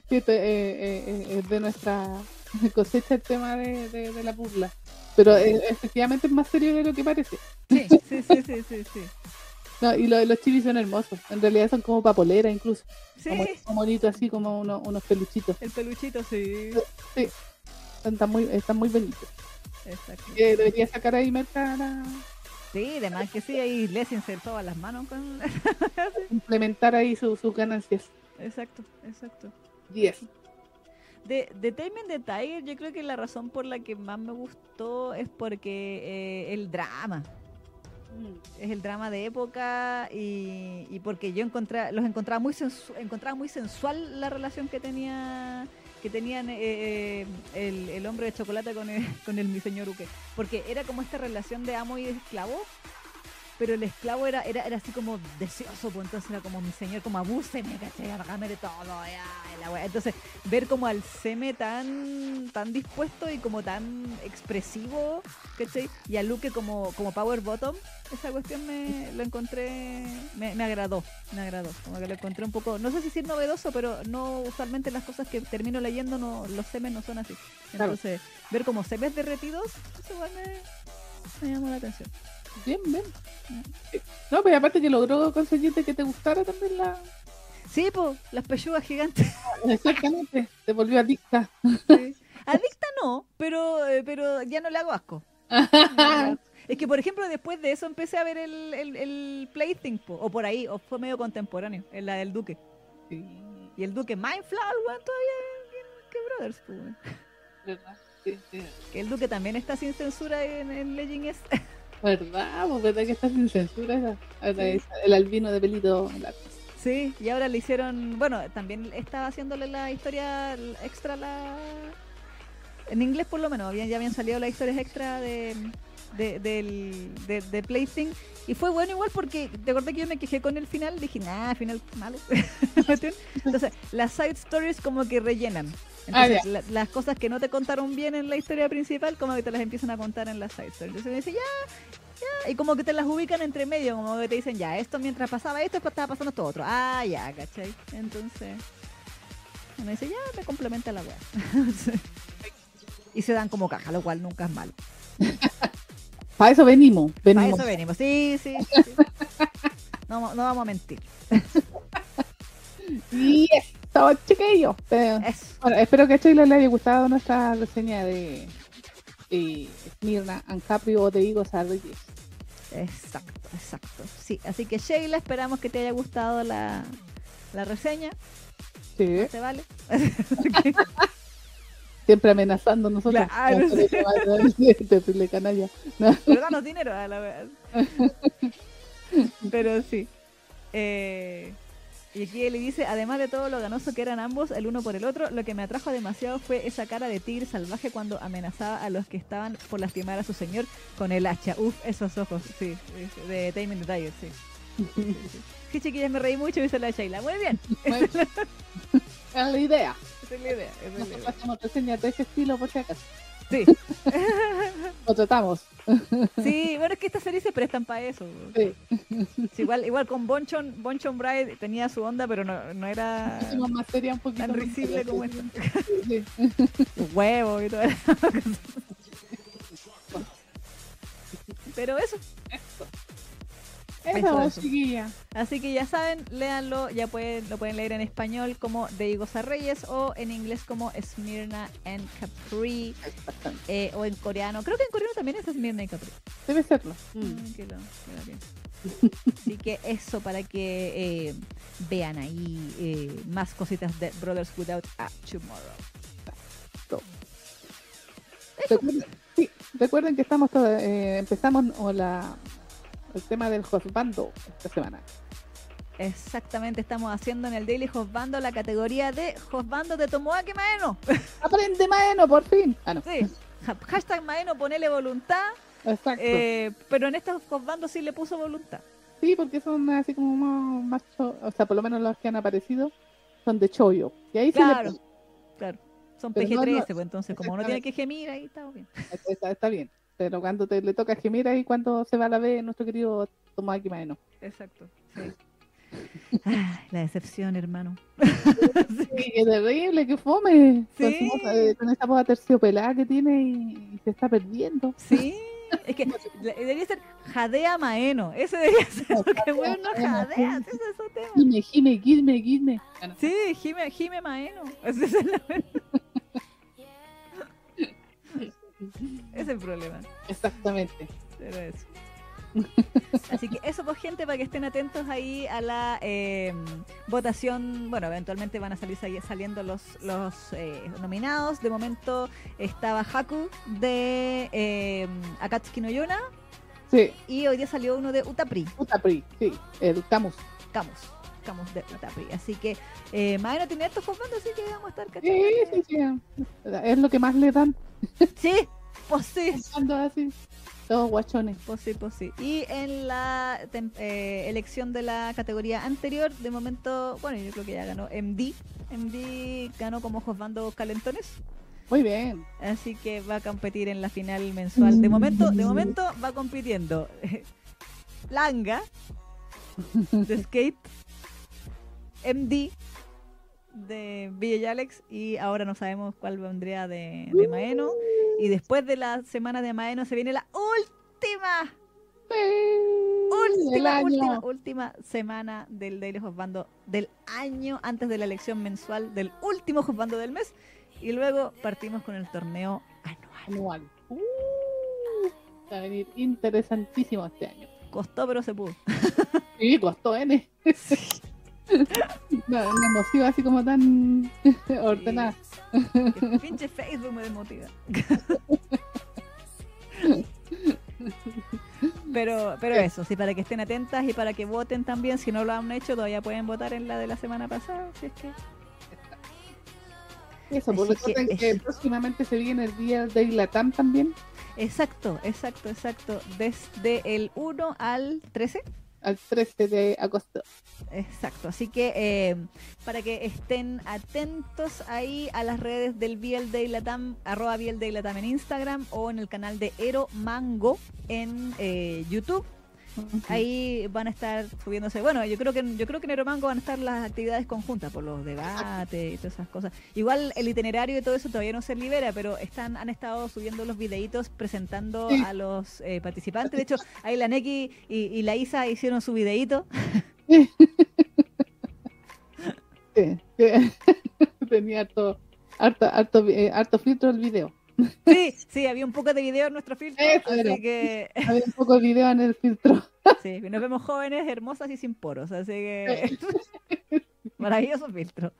Sí, esto, eh, eh, eh, es de nuestra cosecha el tema de, de- de la burla. Pero eh, efectivamente es más serio de lo que parece. Sí, sí, sí, sí, sí, sí. No, y lo- los chivis son hermosos. En realidad son como papolera incluso. Sí, Como, como bonitos así como uno- unos peluchitos. el peluchito, sí. Están, tan muy, están muy bonitos. Exacto. Que debería sacar ahí merca la- Sí, además que sí, ahí Lessing se todas las manos con... implementar ahí su- sus ganancias. Exacto, exacto. 10. De, de Taming the Tiger, yo creo que la razón por la que más me gustó es porque eh, el drama. Es el drama de época y, porque yo los encontraba muy sensu- encontraba muy sensual la relación que tenía que tenían eh, eh, el, el hombre de chocolate con el, con el mi señor Uke. Porque era como esta relación de amo y esclavo pero el esclavo era, era, era así como deseoso, pues entonces era como mi señor, como abúseme, ¿cachai? Hágame de todo, ya, la. Entonces, ver como al Seme tan, tan dispuesto y como tan expresivo, ¿cachai? Y a Luke como, como power bottom, esa cuestión me lo encontré, me, me agradó, me agradó. Como que lo encontré un poco, no sé si decir novedoso, pero no usualmente las cosas que termino leyendo, no los semes no son así. Claro. Entonces, ver como semes derretidos, eso igual me, me llamó la atención. Bien, bien. No, pues aparte que logró conseguirte que te gustara también la. Sí, pues, las pechugas gigantes. Exactamente. Te volvió adicta. Sí. Adicta no, pero, eh, pero ya no le hago asco. Es que, por ejemplo, después de eso empecé a ver el, el, el Plaything, po, o por ahí, o fue medio contemporáneo, en la del Duque. Sí, Y el Duque Mindflower, weón, todavía que Brothers, po, verdad. Sí, sí. Que el Duque también está sin censura en, en Legend S. ¿Verdad? Pues verdad que está sin censura esa. Ahora Sí. es el albino de pelito largo. Sí, y ahora le hicieron, bueno, también estaba haciéndole la historia extra la en inglés por lo menos, habían, ya habían salido las historias extra de de, del, de, de Plaything y fue bueno igual porque te acordás que yo me quejé con el final, dije, nah, final malo. Entonces, las side stories como que rellenan. Ah, Entonces, la- las cosas que no te contaron bien en la historia principal, como que te las empiezan a contar en las side stories. Entonces me dice, ya, ya, y como que te las ubican entre medio, como que te dicen, ya, esto mientras pasaba esto, estaba pasando esto otro. Ah, ya, ¿cachai? Entonces, uno dice, ya, me complementa la weá. Y se dan como caja, lo cual nunca es malo. Para eso venimos. Para venimos. eso venimos, sí, sí. sí. No, no vamos a mentir. Y eso, chiquillos. Bueno, espero que a Sheila le haya gustado nuestra reseña de, and Caprio o de Igor. Exacto, exacto. Sí, así que Sheila, esperamos que te haya gustado la, la reseña. Sí, ¿Te vale? siempre amenazando a nosotros. Claro. Terrible canalla. No. Pero danos dinero a la vez. Pero sí. Eh, y aquí le dice, además de todo lo ganoso que eran ambos, el uno por el otro, lo que me atrajo demasiado fue esa cara de tigre salvaje cuando amenazaba a los que estaban por lastimar a su señor con el hacha. Uf, esos ojos, sí, de Taming the Tiger, sí. Sí, chiquillas, me reí mucho, dice la Sheila. Muy bien, Bueno, es la idea. esa es la idea. esa es la Nosotros idea. hacemos reseñas de ese estilo por si acaso. Sí. Lo tratamos. sí, bueno, es que estas series se prestan para eso. Sí. Sí, igual, igual con Bonchon, Bonchon Bride tenía su onda, pero no, no era Hicimos más seria un poquito. tan risible como esta. sí. Huevo y todo eso. Pero eso. Eso, chiquilla. Así que ya saben, léanlo, ya pueden, lo pueden leer en español como De Goza Reyes o en inglés como Smyrna and Capri eh, o en coreano. Creo que en coreano también es Smyrna y Capri. Debe serlo. Mm, que lo- que lo pienso. Así que eso para que eh, vean ahí eh, más cositas de Brothers Without a Tomorrow. Recuerden, sí, recuerden que estamos eh, empezamos o la, el tema del hostbando esta semana. Exactamente, estamos haciendo en el Daily Hostbando la categoría de Hostbando de Tomoaki Maeno. Aprende Maeno, por fin. Ah, no. Sí, ha- hashtag Maeno, ponele voluntad. Exacto. eh, pero en estos Hostbandos sí le puso voluntad. Sí, porque son así como más, cho- o sea, por lo menos los que han aparecido son de chollo. Y ahí Claro. sí Claro, son Pero no, PG-13, no, pues entonces como no tiene que gemir, ahí estamos bien. le, está, está bien. Pero cuando te le toca gemir ahí, cuando se va a la B, nuestro querido Tomoaki Maeno. Exacto, sí. Ay, la decepción, hermano. Sí, qué terrible, qué fome. Con, Sí. eh, con esa voz terciopelada que tiene y, y se está perdiendo. Sí, es que debería ser Jadea Maeno. Ese debería ser, porque bueno, no jadea, ese es su tema. Gime, gime, gime, gime. Ah. Sí, Jime, Jime Maeno. Ese es el, ese es el problema. Exactamente. Pero eso. Así que eso pues gente para que estén atentos ahí a la eh, votación. Bueno, eventualmente van a salir sali- saliendo los, los eh, nominados. De momento estaba Haku de eh, Akatsuki no Yona Sí, y hoy día salió uno de Utapri, Utapri, sí, el Camus. Camus. Camus de Utapri. Así que eh, Maeno tiene estos comandos, así que vamos a estar. Sí, sí, sí. Es lo que más le dan. Sí, pues sí. Así, todos guachones. Pues sí, pues sí. Y en la eh, elección de la categoría anterior, de momento, bueno, yo creo que ya ganó MD. MD ganó como Josbando Calentones. Muy bien. Así que va a competir en la final mensual. De momento, de momento va compitiendo Langa de Skate, MD de Villa Alex y ahora no sabemos cuál vendría de, de Maeno. Y después de la semana de Maeno se viene la última última, última, última semana del Daily Hotbando del año antes de la elección mensual del último Hotbando del mes y luego partimos con el torneo anual. anual. Uh, va a venir interesantísimo este año. Costó pero se pudo. Sí, costó N. No, no hemos sido así como tan ordenadas. Que pinche Facebook me desmotiva. Pero, pero eso, sí, para que estén atentas y para que voten también, si no lo han hecho, todavía pueden votar en la de la semana pasada, si es que Eso, Así que próximamente se viene el día de Latam también, Exacto, exacto, exacto. Desde el 1 al 13. Al 13 de agosto. Exacto, así que eh, para que estén atentos ahí a las redes del BL Day Latam, arroba BL Day Latam en Instagram o en el canal de Ero Mango en eh, YouTube. Ahí van a estar subiéndose, bueno, yo creo que yo creo que en Ero Mango van a estar las actividades conjuntas por los debates y todas esas cosas. Igual el itinerario y todo eso todavía no se libera, pero están han estado subiendo los videitos presentando Sí. a los eh, participantes. De hecho, ahí la Neki y, y la Isa hicieron su videito. Sí, tenía harto, harto, harto, eh, harto filtro el video. Sí, sí, había un poco de video en nuestro filtro, Eso así era. que Había un poco de video en el filtro. sí, nos vemos jóvenes, hermosas y sin poros, así que maravilloso filtro.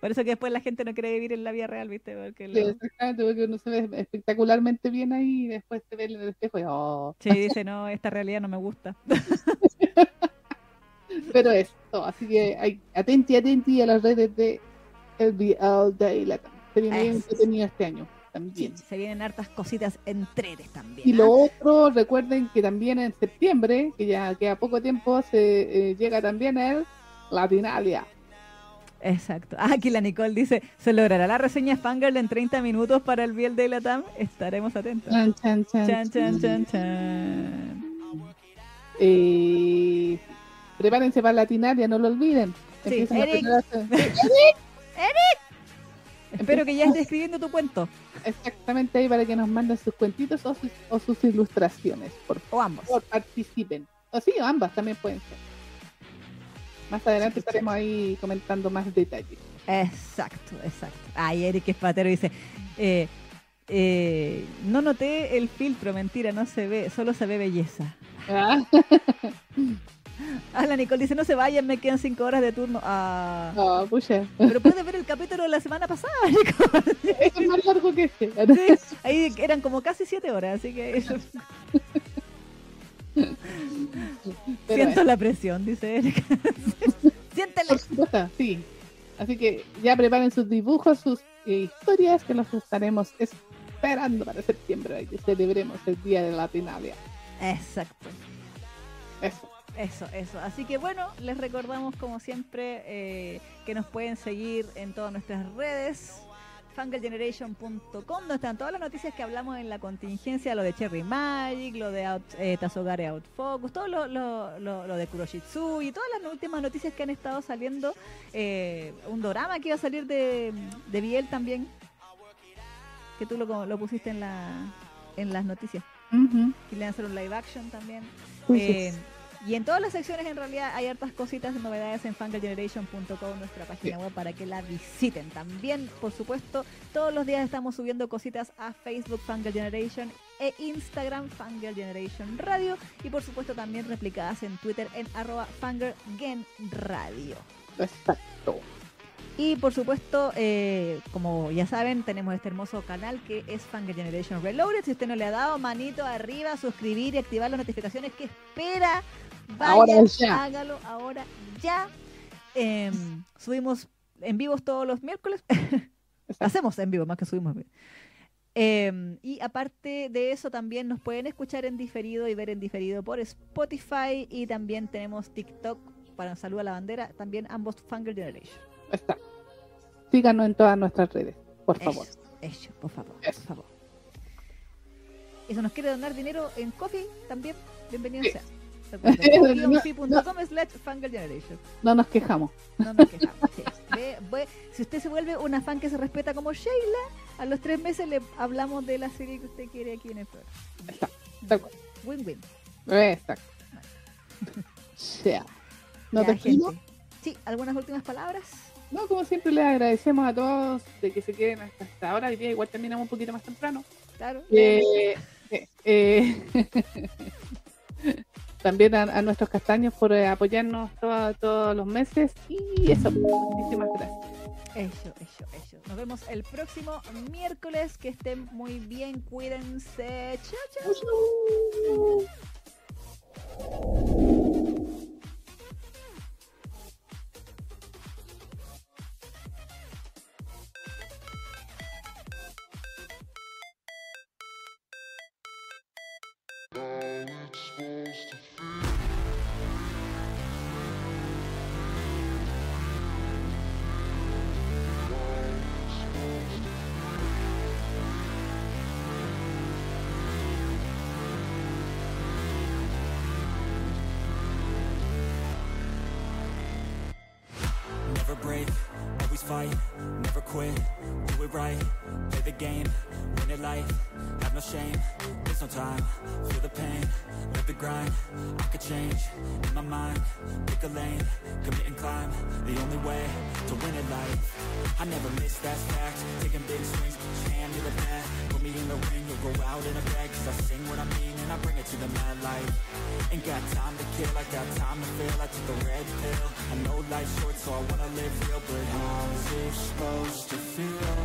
Por eso que después la gente no quiere vivir en la vida real, ¿viste? Porque Sí, lo- exactamente, porque uno se ve espectacularmente bien ahí y después te ve en el espejo y oh. Sí, dice, no, esta realidad no me gusta. Pero esto, así que hay, atenti, atenti a las redes de el Be All Day Latam. Se viene bien entretenido este año Sí, también. se vienen hartas cositas entretes también. Y ¿ah? lo otro, recuerden que también en septiembre, que ya queda poco tiempo, se eh, llega también el Latinalia. Exacto. Ah, aquí la Nicole dice, ¿se logrará la reseña Fangirl en 30 minutos para el Biel de Latam? Estaremos atentos. Chan, chan, chan, Chan, chan, chan, chan. Eh, prepárense para Latinalia, no lo olviden. Sí, Empiezan a Eric. Espero que ya estés escribiendo tu cuento. Exactamente ahí para que nos manden sus cuentitos o sus, o sus ilustraciones. Por O ambos. favor, participen. O sí, ambas también pueden ser. Más adelante estaremos ahí comentando más detalles. Exacto, exacto. Ay, Eric Espatero dice, eh, eh, no noté el filtro, mentira, no se ve, solo se ve belleza. Ah, Ah, la Nicole dice, no se vayan, me quedan cinco horas de turno. Ah, no, pucha. pero puedes ver el capítulo de la semana pasada, Nicole. Es más largo que este. Sí, ahí eran como casi siete horas, así que eso- siento la presión, dice Eric. Siéntela. Por supuesto, sí. Así que ya preparen sus dibujos, sus eh, historias, que los estaremos esperando para septiembre, y que celebremos el Día de la Tinalia. Exacto. Eso. Eso, eso. Así que bueno, les recordamos como siempre eh, que nos pueden seguir en todas nuestras redes fangirlgeneration.com donde están todas las noticias que hablamos en la contingencia, lo de Cherry Magic, lo de Out, eh, Tazogare Outfocus, todo lo, lo, lo- lo de Kuroshitsu y todas las últimas noticias que han estado saliendo. eh, un drama que iba a salir de, de Biel también, que tú lo, lo pusiste en, la, en las noticias, Ujú. que le van a hacer un live action también. Eh, y en todas las secciones en realidad hay hartas cositas y novedades en fangirlgeneration.com, nuestra página web, para que la visiten. También, por supuesto, todos los días estamos subiendo cositas a Facebook Fangirl Generation e Instagram Fangirl Generation Radio y por supuesto también replicadas en Twitter en arroba fangirlgenradio. Exacto. Y por supuesto, eh, como ya saben, tenemos este hermoso canal que es Fangirl Generation Reloaded. Si usted no le ha dado manito arriba, suscribir y activar las notificaciones que espera, vaya, Ahora ya. hágalo ahora ya. Em, subimos en vivos todos los miércoles. Hacemos en vivo, más que subimos. Em, y aparte de eso, también nos pueden escuchar en diferido y ver en diferido por Spotify. Y también tenemos TikTok para Salud a la Bandera. También ambos Fangirl Generation. Está. Síganos en todas nuestras redes, por favor. Eso, eso, por favor, Eso. por favor. Nos quiere donar dinero en Coffee también. Bienvenido Sí. sea. Recuerden, No, slash nos quejamos. No nos quejamos. sí. Ve- ve- si usted se vuelve una fan que se respeta como Sheila, a los tres meses le hablamos de la serie que usted quiere aquí en el programa. Cual. Win-win. Exacto. Ya. ¿No Ya, te gente. Sí, ¿algunas últimas palabras? No, como siempre les agradecemos a todos de que se queden hasta esta hora. Hoy día igual terminamos un poquito más temprano. Claro. Eh, eh, eh, también a, nuestros castaños por eh, apoyarnos todos los meses. Y eso, muchísimas gracias. Eso, eso, eso. Nos vemos el próximo miércoles. Que estén muy bien. Cuídense. Chao, chao. fight, never quit, do it right Play the game, win it life, have no shame There's no time, feel the pain, live the grind I could change, in my mind, pick a lane Commit and climb, the only way to win it life. I never miss, that fact, taking big swings, hand to the bat me in the ring, you'll go out in a bag, cause I sing what I mean and I bring it to the mad light, ain't got time to kill, I got time to feel, I took a red pill, I know life's short so I wanna live real, but how's it supposed to feel?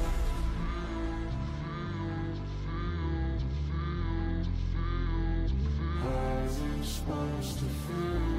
How's it supposed to feel?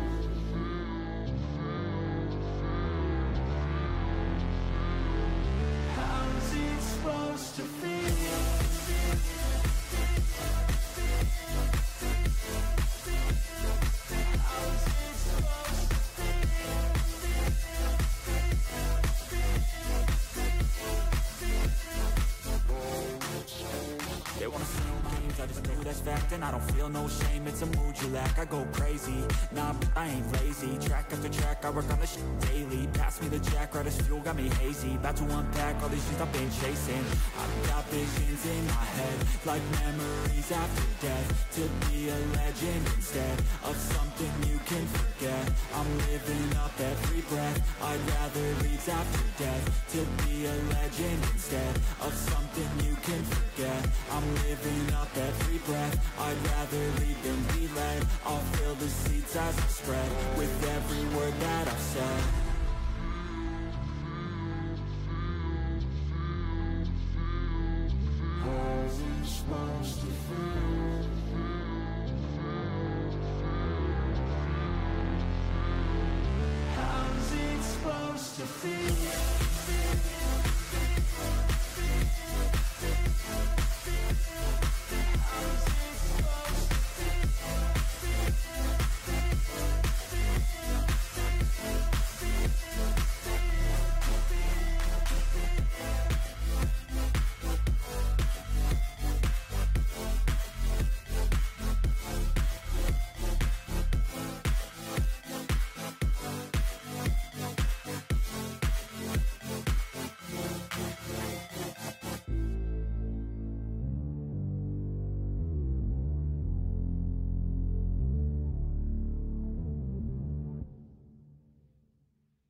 No shame, a mood you lack I go crazy, nah, I ain't lazy. Track after track, I work on this shit daily. Pass me the jack, right as fuel, got me hazy. About to unpack all these things I've been chasing. I've got visions in my head Like memories after death. To be a legend instead Of something you can forget. I'm living up every breath. I'd rather leave after death. To be a legend instead Of something you can forget. I'm living up every breath. I'd rather lead than be led. I'll fill the seeds as I spread With every word that I've said